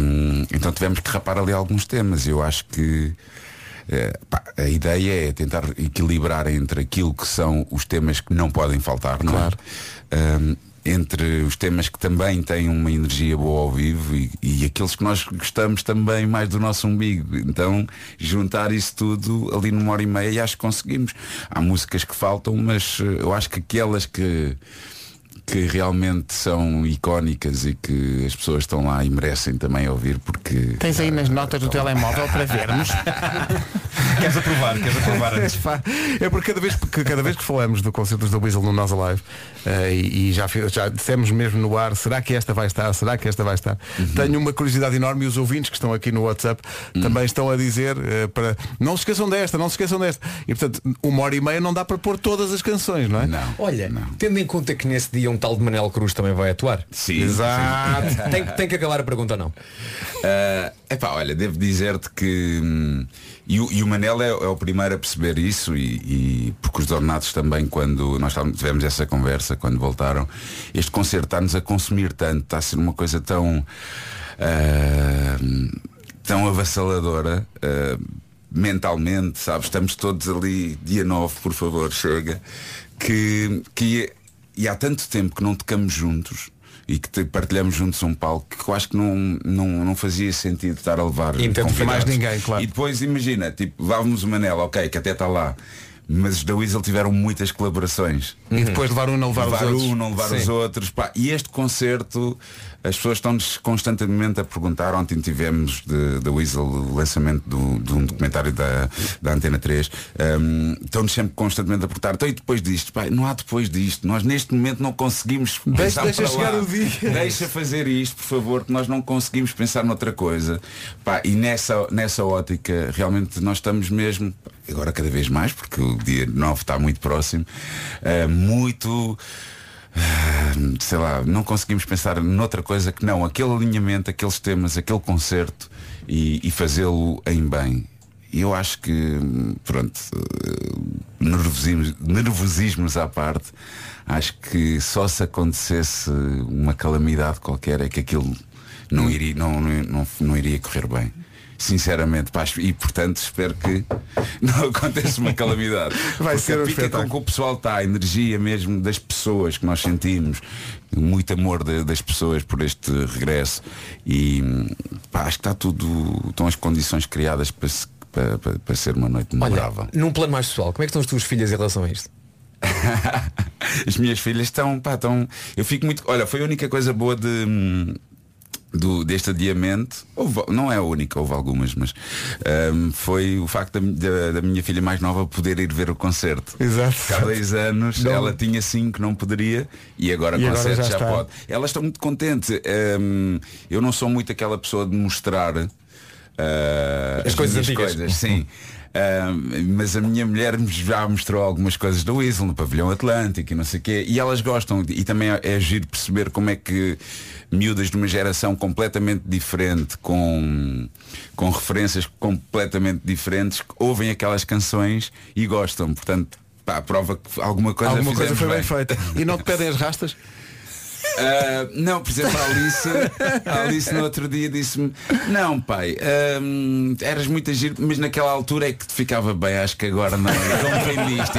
Hum, então tivemos que rapar ali alguns temas. Eu acho que eh, pá, a ideia é tentar equilibrar entre aquilo que são os temas que não podem faltar, não Claro. é? Hum, entre os temas que também têm uma energia boa ao vivo e, e aqueles que nós gostamos também mais do nosso umbigo. Então, juntar isso tudo ali numa hora e meia e acho que conseguimos. Há músicas que faltam, mas eh, eu acho que aquelas que que realmente são icónicas e que as pessoas estão lá e merecem também ouvir porque. Tens aí nas notas do telemóvel para vermos. queres aprovar, queres aprovar antes? É porque cada vez, que cada vez que falamos do concertos da Weasel no Nós Alive eh, e, e já, já dissemos mesmo no ar, será que esta vai estar? Será que esta vai estar? Tenho uma curiosidade enorme e os ouvintes que estão aqui no WhatsApp também estão a dizer eh, para não se esqueçam desta, não se esqueçam desta. E portanto, uma hora e meia não dá para pôr todas as canções, não é? Não. Olha, tendo em conta que nesse dia um tal de Manel Cruz também vai atuar. Sim. Exato. tem, tem que acabar a pergunta não? É epá, olha, devo dizer-te que hum, e, o- e o Manel é, é o primeiro a perceber isso e, e porque os ornados também quando nós tivemos essa conversa quando voltaram este concerto está-nos a consumir tanto está a ser uma coisa tão ah, tão avassaladora ah, mentalmente sabes estamos todos ali dia 9 por favor chega que que e há tanto tempo que não tocamos juntos e que partilhamos juntos um palco que eu acho que não, não, não fazia sentido estar a levar E mais ninguém, claro. E depois imagina, tipo, levávamos o Manela, ok, que até está lá. Mas os da Weasel tiveram muitas colaborações. E depois levar um, não levar os outros. um, não levar Sim. os outros. pá. E este concerto, as pessoas estão-nos constantemente a perguntar. Ontem tivemos da Weasel o lançamento do- de um documentário da, da Antena 3. Um, estão-nos sempre constantemente a perguntar. Então e depois disto? Pá, não há depois disto. Nós neste momento não conseguimos Deixa- pensar deixa chegar lá. o dia. Deixa fazer isto, por favor, que nós não conseguimos pensar noutra coisa. Pá, e nessa, nessa ótica, realmente nós estamos mesmo, agora cada vez mais, porque o dia 9 está muito próximo, eh, muito. Ah, sei lá, não conseguimos pensar noutra coisa que não aquele alinhamento, aqueles temas, aquele concerto e, e fazê-lo em bem. E eu acho que, pronto, eh, nervosismos, nervosismos à parte, acho que só se acontecesse uma calamidade qualquer é que aquilo não iria, não, não, não, não iria correr bem. Sinceramente, pá, e portanto espero que não aconteça uma calamidade. Vai Porque ser um a pica espetáculo. com que o pessoal está, a energia mesmo das pessoas que nós sentimos, muito amor de- das pessoas por este regresso e pá, acho que está tudo, estão as condições criadas para, se- para, para- para ser uma noite memorável. Olha, num plano mais pessoal, como é que estão as tuas filhas em relação a isto? As minhas filhas estão, pá, estão. Eu fico muito. Olha, foi a única coisa boa de. Do, deste adiamento, houve- não é a única, houve algumas, mas hum, foi o facto da, da- da minha filha mais nova poder ir ver o concerto. Exato. Há dois anos Não. ela tinha cinco, não poderia, e agora E o agora concerto já já, pode. Elas estão muito contentes. Hum, eu não sou muito aquela pessoa de mostrar ah, As coisas minhas antigas. coisas, sim. Ah, mas a minha mulher já mostrou algumas coisas do Weasel no pavilhão Atlântico e não sei o quê e elas gostam e também é, é giro perceber como é que miúdas de uma geração completamente diferente com, com referências completamente diferentes ouvem aquelas canções e gostam portanto pá, prova que alguma coisa Alguma coisa foi bem feita. E não te pedem as rastas? Ah, não, por exemplo, a Alice, a Alice no outro dia disse-me, não pai, eras muito agir, mas naquela altura é que te ficava bem, acho que agora não, compreendiste,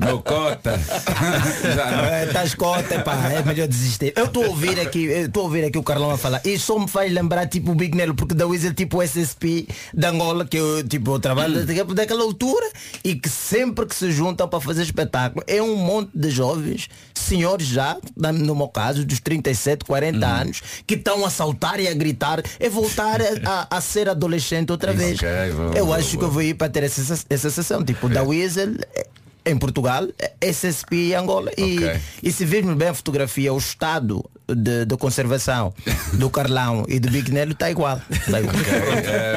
meu cota. Já não. É, Estás cota, pá, é melhor desistir. Eu estou a ouvir aqui, estou a ouvir aqui o Carlão a falar. E só me faz lembrar tipo o Big Nelo, porque da Wizard tipo o SSP da Angola, que eu tipo eu trabalho daquela- daquela altura e que sempre que se juntam para fazer espetáculo é um monte de jovens, senhores já, no meu caso, dos 37, 40 anos, que estão a saltar e a gritar, é voltar a, a- a ser adolescente outra vez. Ok, boa, eu boa, acho que boa. eu vou ir para ter essa, essa sessão, tipo da Weasel eh, em Portugal, eh, SSP em Angola. E, Ok. e se virmos bem a fotografia, o estado de, de conservação do Carlão e do Big Nelo está igual. Tá igual. Ok,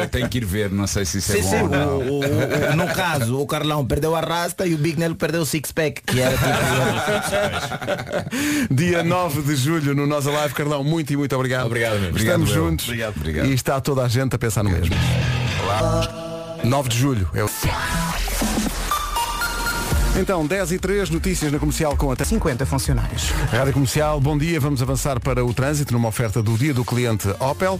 ah, tenho que ir ver, não sei se isso é Sim, bom sim, ou não. o- o- o- no caso, o Carlão perdeu a rasta e o Big Nelo perdeu o six-pack, que era tipo. Dia 9 de julho no Nós Alive, Carlão, muito e muito obrigado. Obrigado mesmo. Estamos Obrigado, juntos Obrigado, obrigado. e está toda a gente a pensar no mesmo. 9 de julho. É o... Então, 10 e 3, notícias na comercial com até 50 funcionários. Rádio Comercial, bom dia. Vamos avançar para o trânsito numa oferta do dia do cliente Opel.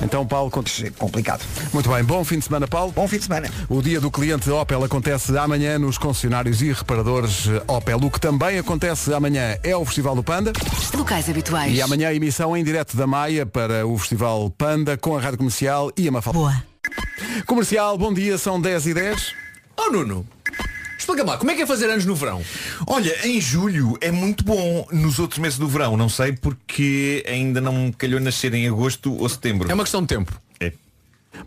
Então, Paulo, conta Complicado. Muito bem, bom fim de semana, Paulo. Bom fim de semana. O dia do cliente Opel acontece amanhã nos concessionários e reparadores Opel. O que também acontece amanhã é o Festival do Panda. Locais habituais. E amanhã a emissão em direto da Maia para o Festival Panda com a Rádio Comercial e a Mafalda. Boa. Comercial, bom dia, são 10 e 10. Oh Nuno, Explica-me lá, como é que é fazer anos no verão? Olha, em julho é muito bom. Nos outros meses do verão, não sei porque ainda não me calhou nascer em agosto ou setembro. É uma questão de tempo.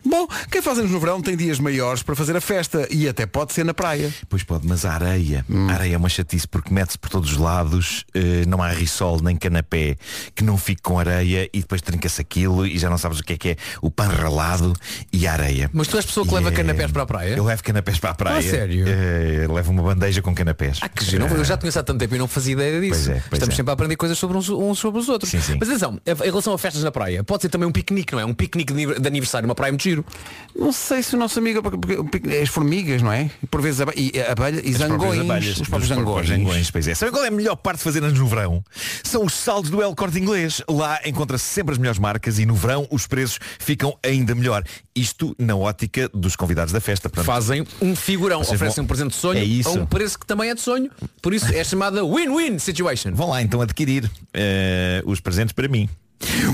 Bom, quem faz anos no verão tem dias maiores para fazer a festa e até pode ser na praia. Pois pode, mas a areia, a areia é uma chatice porque mete-se por todos os lados, eh, não há risol nem canapé que não fique com areia e depois trinca-se aquilo e já não sabes o que é que é o pão ralado e a areia. Mas tu és pessoa que E leva é- canapés para a praia? Eu levo canapés para a praia. Ah, sério? Eh, levo uma bandeja com canapés. Ah, que giro. Eu já te conheço há tanto tempo e não fazia ideia disso. Pois é, pois Estamos é. sempre a aprender coisas sobre uns, uns sobre os outros. Sim, sim. Mas atenção, em relação a festas na praia, pode ser também um piquenique, não é? Um piquenique de aniversário, uma praia muito giro. Não sei se o nosso amigo porque- porque as formigas, não é? Por vezes abe- e abelha e zangões. abelhas, Os próprios zangões. zangões, pois é. Sabem qual é a melhor parte de fazer anos no verão? São os saldos do El Corte Inglês. Lá encontra-se sempre as melhores marcas e no verão os preços ficam ainda melhor. Isto na ótica dos convidados da festa. Portanto, Fazem um figurão, oferecem vão- um presente de sonho É isso. a um preço que também é de sonho. Por isso é chamada win-win situation. Vão lá então adquirir eh, os presentes para mim.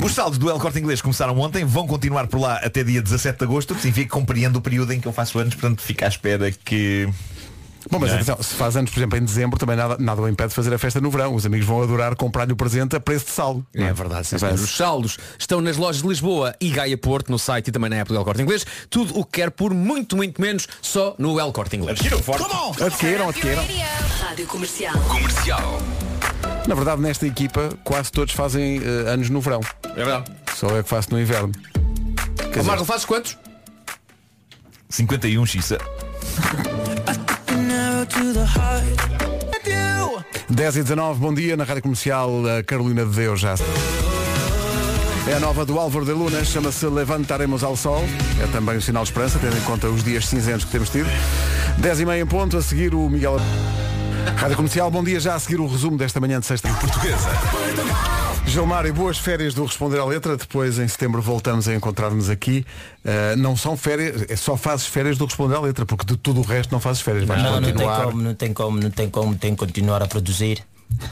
Os saldos do El Corte Inglês começaram ontem, vão continuar por lá até dia 17 de agosto, que significa que compreendo o período em que eu faço anos, portanto fica à espera que. Bom, mas é? atenção, se faz anos, por exemplo, em dezembro, também nada, nada o impede de fazer a festa no verão. Os amigos vão adorar comprar-lhe o presente a preço de saldo. É verdade, sim, É senhor. verdade. Os saldos estão nas lojas de Lisboa e Gaia Porto, no site e também na app do El Corte Inglês. Tudo o que quer por muito, muito menos, só no El Corte Inglês. Adquiram, adquiram. Rádio Comercial. Comercial. Na verdade, nesta equipa, quase todos fazem eh, anos no verão. É verdade. Só eu que faço no inverno. Ó, Marco, fazes quantos? 51 xisa. 10 e 19, bom dia, na Rádio Comercial a Carolina de Deus já. É a nova do Álvaro de Luna, chama-se Levantaremos ao Sol. É também um sinal de esperança, tendo em conta os dias cinzentos que temos tido. 10 e meia em ponto, a seguir o Miguel. Rádio Comercial, bom dia, já a seguir o resumo desta manhã de sexta. Portuguesa. Gilmar, e boas férias do Responder à Letra. Depois, em setembro, voltamos a encontrar-nos aqui. Uh, não são férias, é só fazes férias do Responder à Letra, porque de tudo o resto não fazes férias. Vais Não, não tem continuar. como, não tem como, não tem como, tem que continuar a produzir.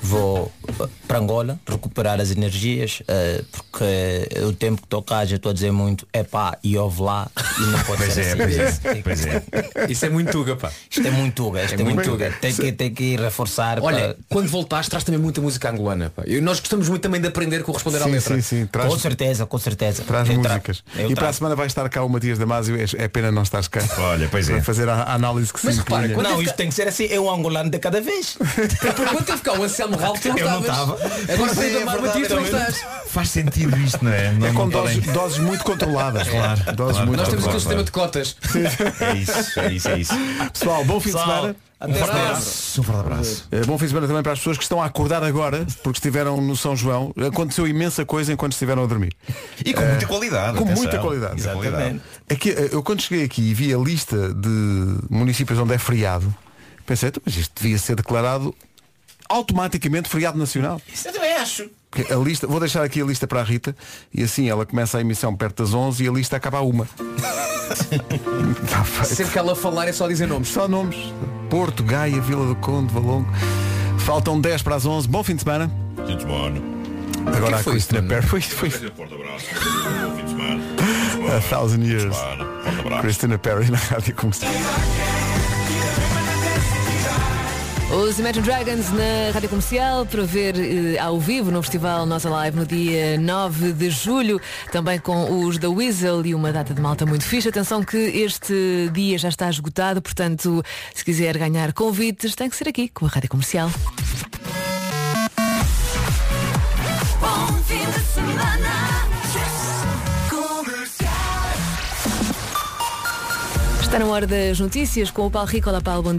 Vou uh, para Angola recuperar as energias, uh, porque o tempo que estou cá já estou a dizer muito, é pá, e ouve lá, e não pode Pois ser é, assim. pois é, pois é. Isso é muito tuga, pá. Isto é muito tuga, isto é, muito muito tuga. Tem que, tem que ir reforçar. Olha, para- quando voltaste, traz também muita música angolana. Pá. E nós gostamos muito também de aprender com o responder à Sim, letra. sim, sim. Traz, Com certeza, com certeza. traz Eu músicas. eu e para a semana vai estar cá o Matias Damasio. É, é pena não estás cá. Olha, pois Para é. fazer a, a análise que se Mas repara, impunha. quando- Não, isto tem que ser assim, é um angolano de cada vez. Porque quando teve cá o Anselmo tu não Eu não estavas. estava. Agora Pois tem é, é Mar verdade, Matias, tu não estás. Faz sentido isto, não é? Não, É com não doses, podem- doses muito controladas. Claro, Doses claro. muito Nós temos aqui controladas. sistema de cotas. É isso, é isso, é isso. Pessoal, bom fim de semana. até Um forte abraço. Um forte abraço. Eh, Bom fim de semana também para as pessoas que estão a acordar agora, porque estiveram no São João. Aconteceu imensa coisa enquanto estiveram a dormir. E com muita qualidade. Com atenção. muita qualidade. Exatamente. Aqui, eh, eu quando cheguei aqui e vi a lista de municípios onde é feriado, pensei, "Então, mas isto devia ser declarado automaticamente feriado nacional. Isso eu também acho. Porque A lista, vou deixar aqui a lista para a Rita e assim ela começa a emissão perto das 11 e a lista acaba a uma. Está feito. Sempre que ela falar é só dizer nomes. Só nomes. Porto, Gaia, Vila do Conde, Valongo. Faltam 10 para as 11. Bom fim de semana. Gente, mano. Agora que a foi Cristina isso, Perry. Foi, foi a thousand years. Cristina Perry na rádio comercial. Os Imagine Dragons na Rádio Comercial para ver eh, ao vivo no Festival Nossa Live no dia 9 de julho, também com os da Weasel e uma data de malta muito fixe. Atenção que este dia já está esgotado, portanto, se quiser ganhar convites, tem que ser aqui com a Rádio Comercial. Está na hora das notícias com o Paulo Rico. Olá, Paulo, bom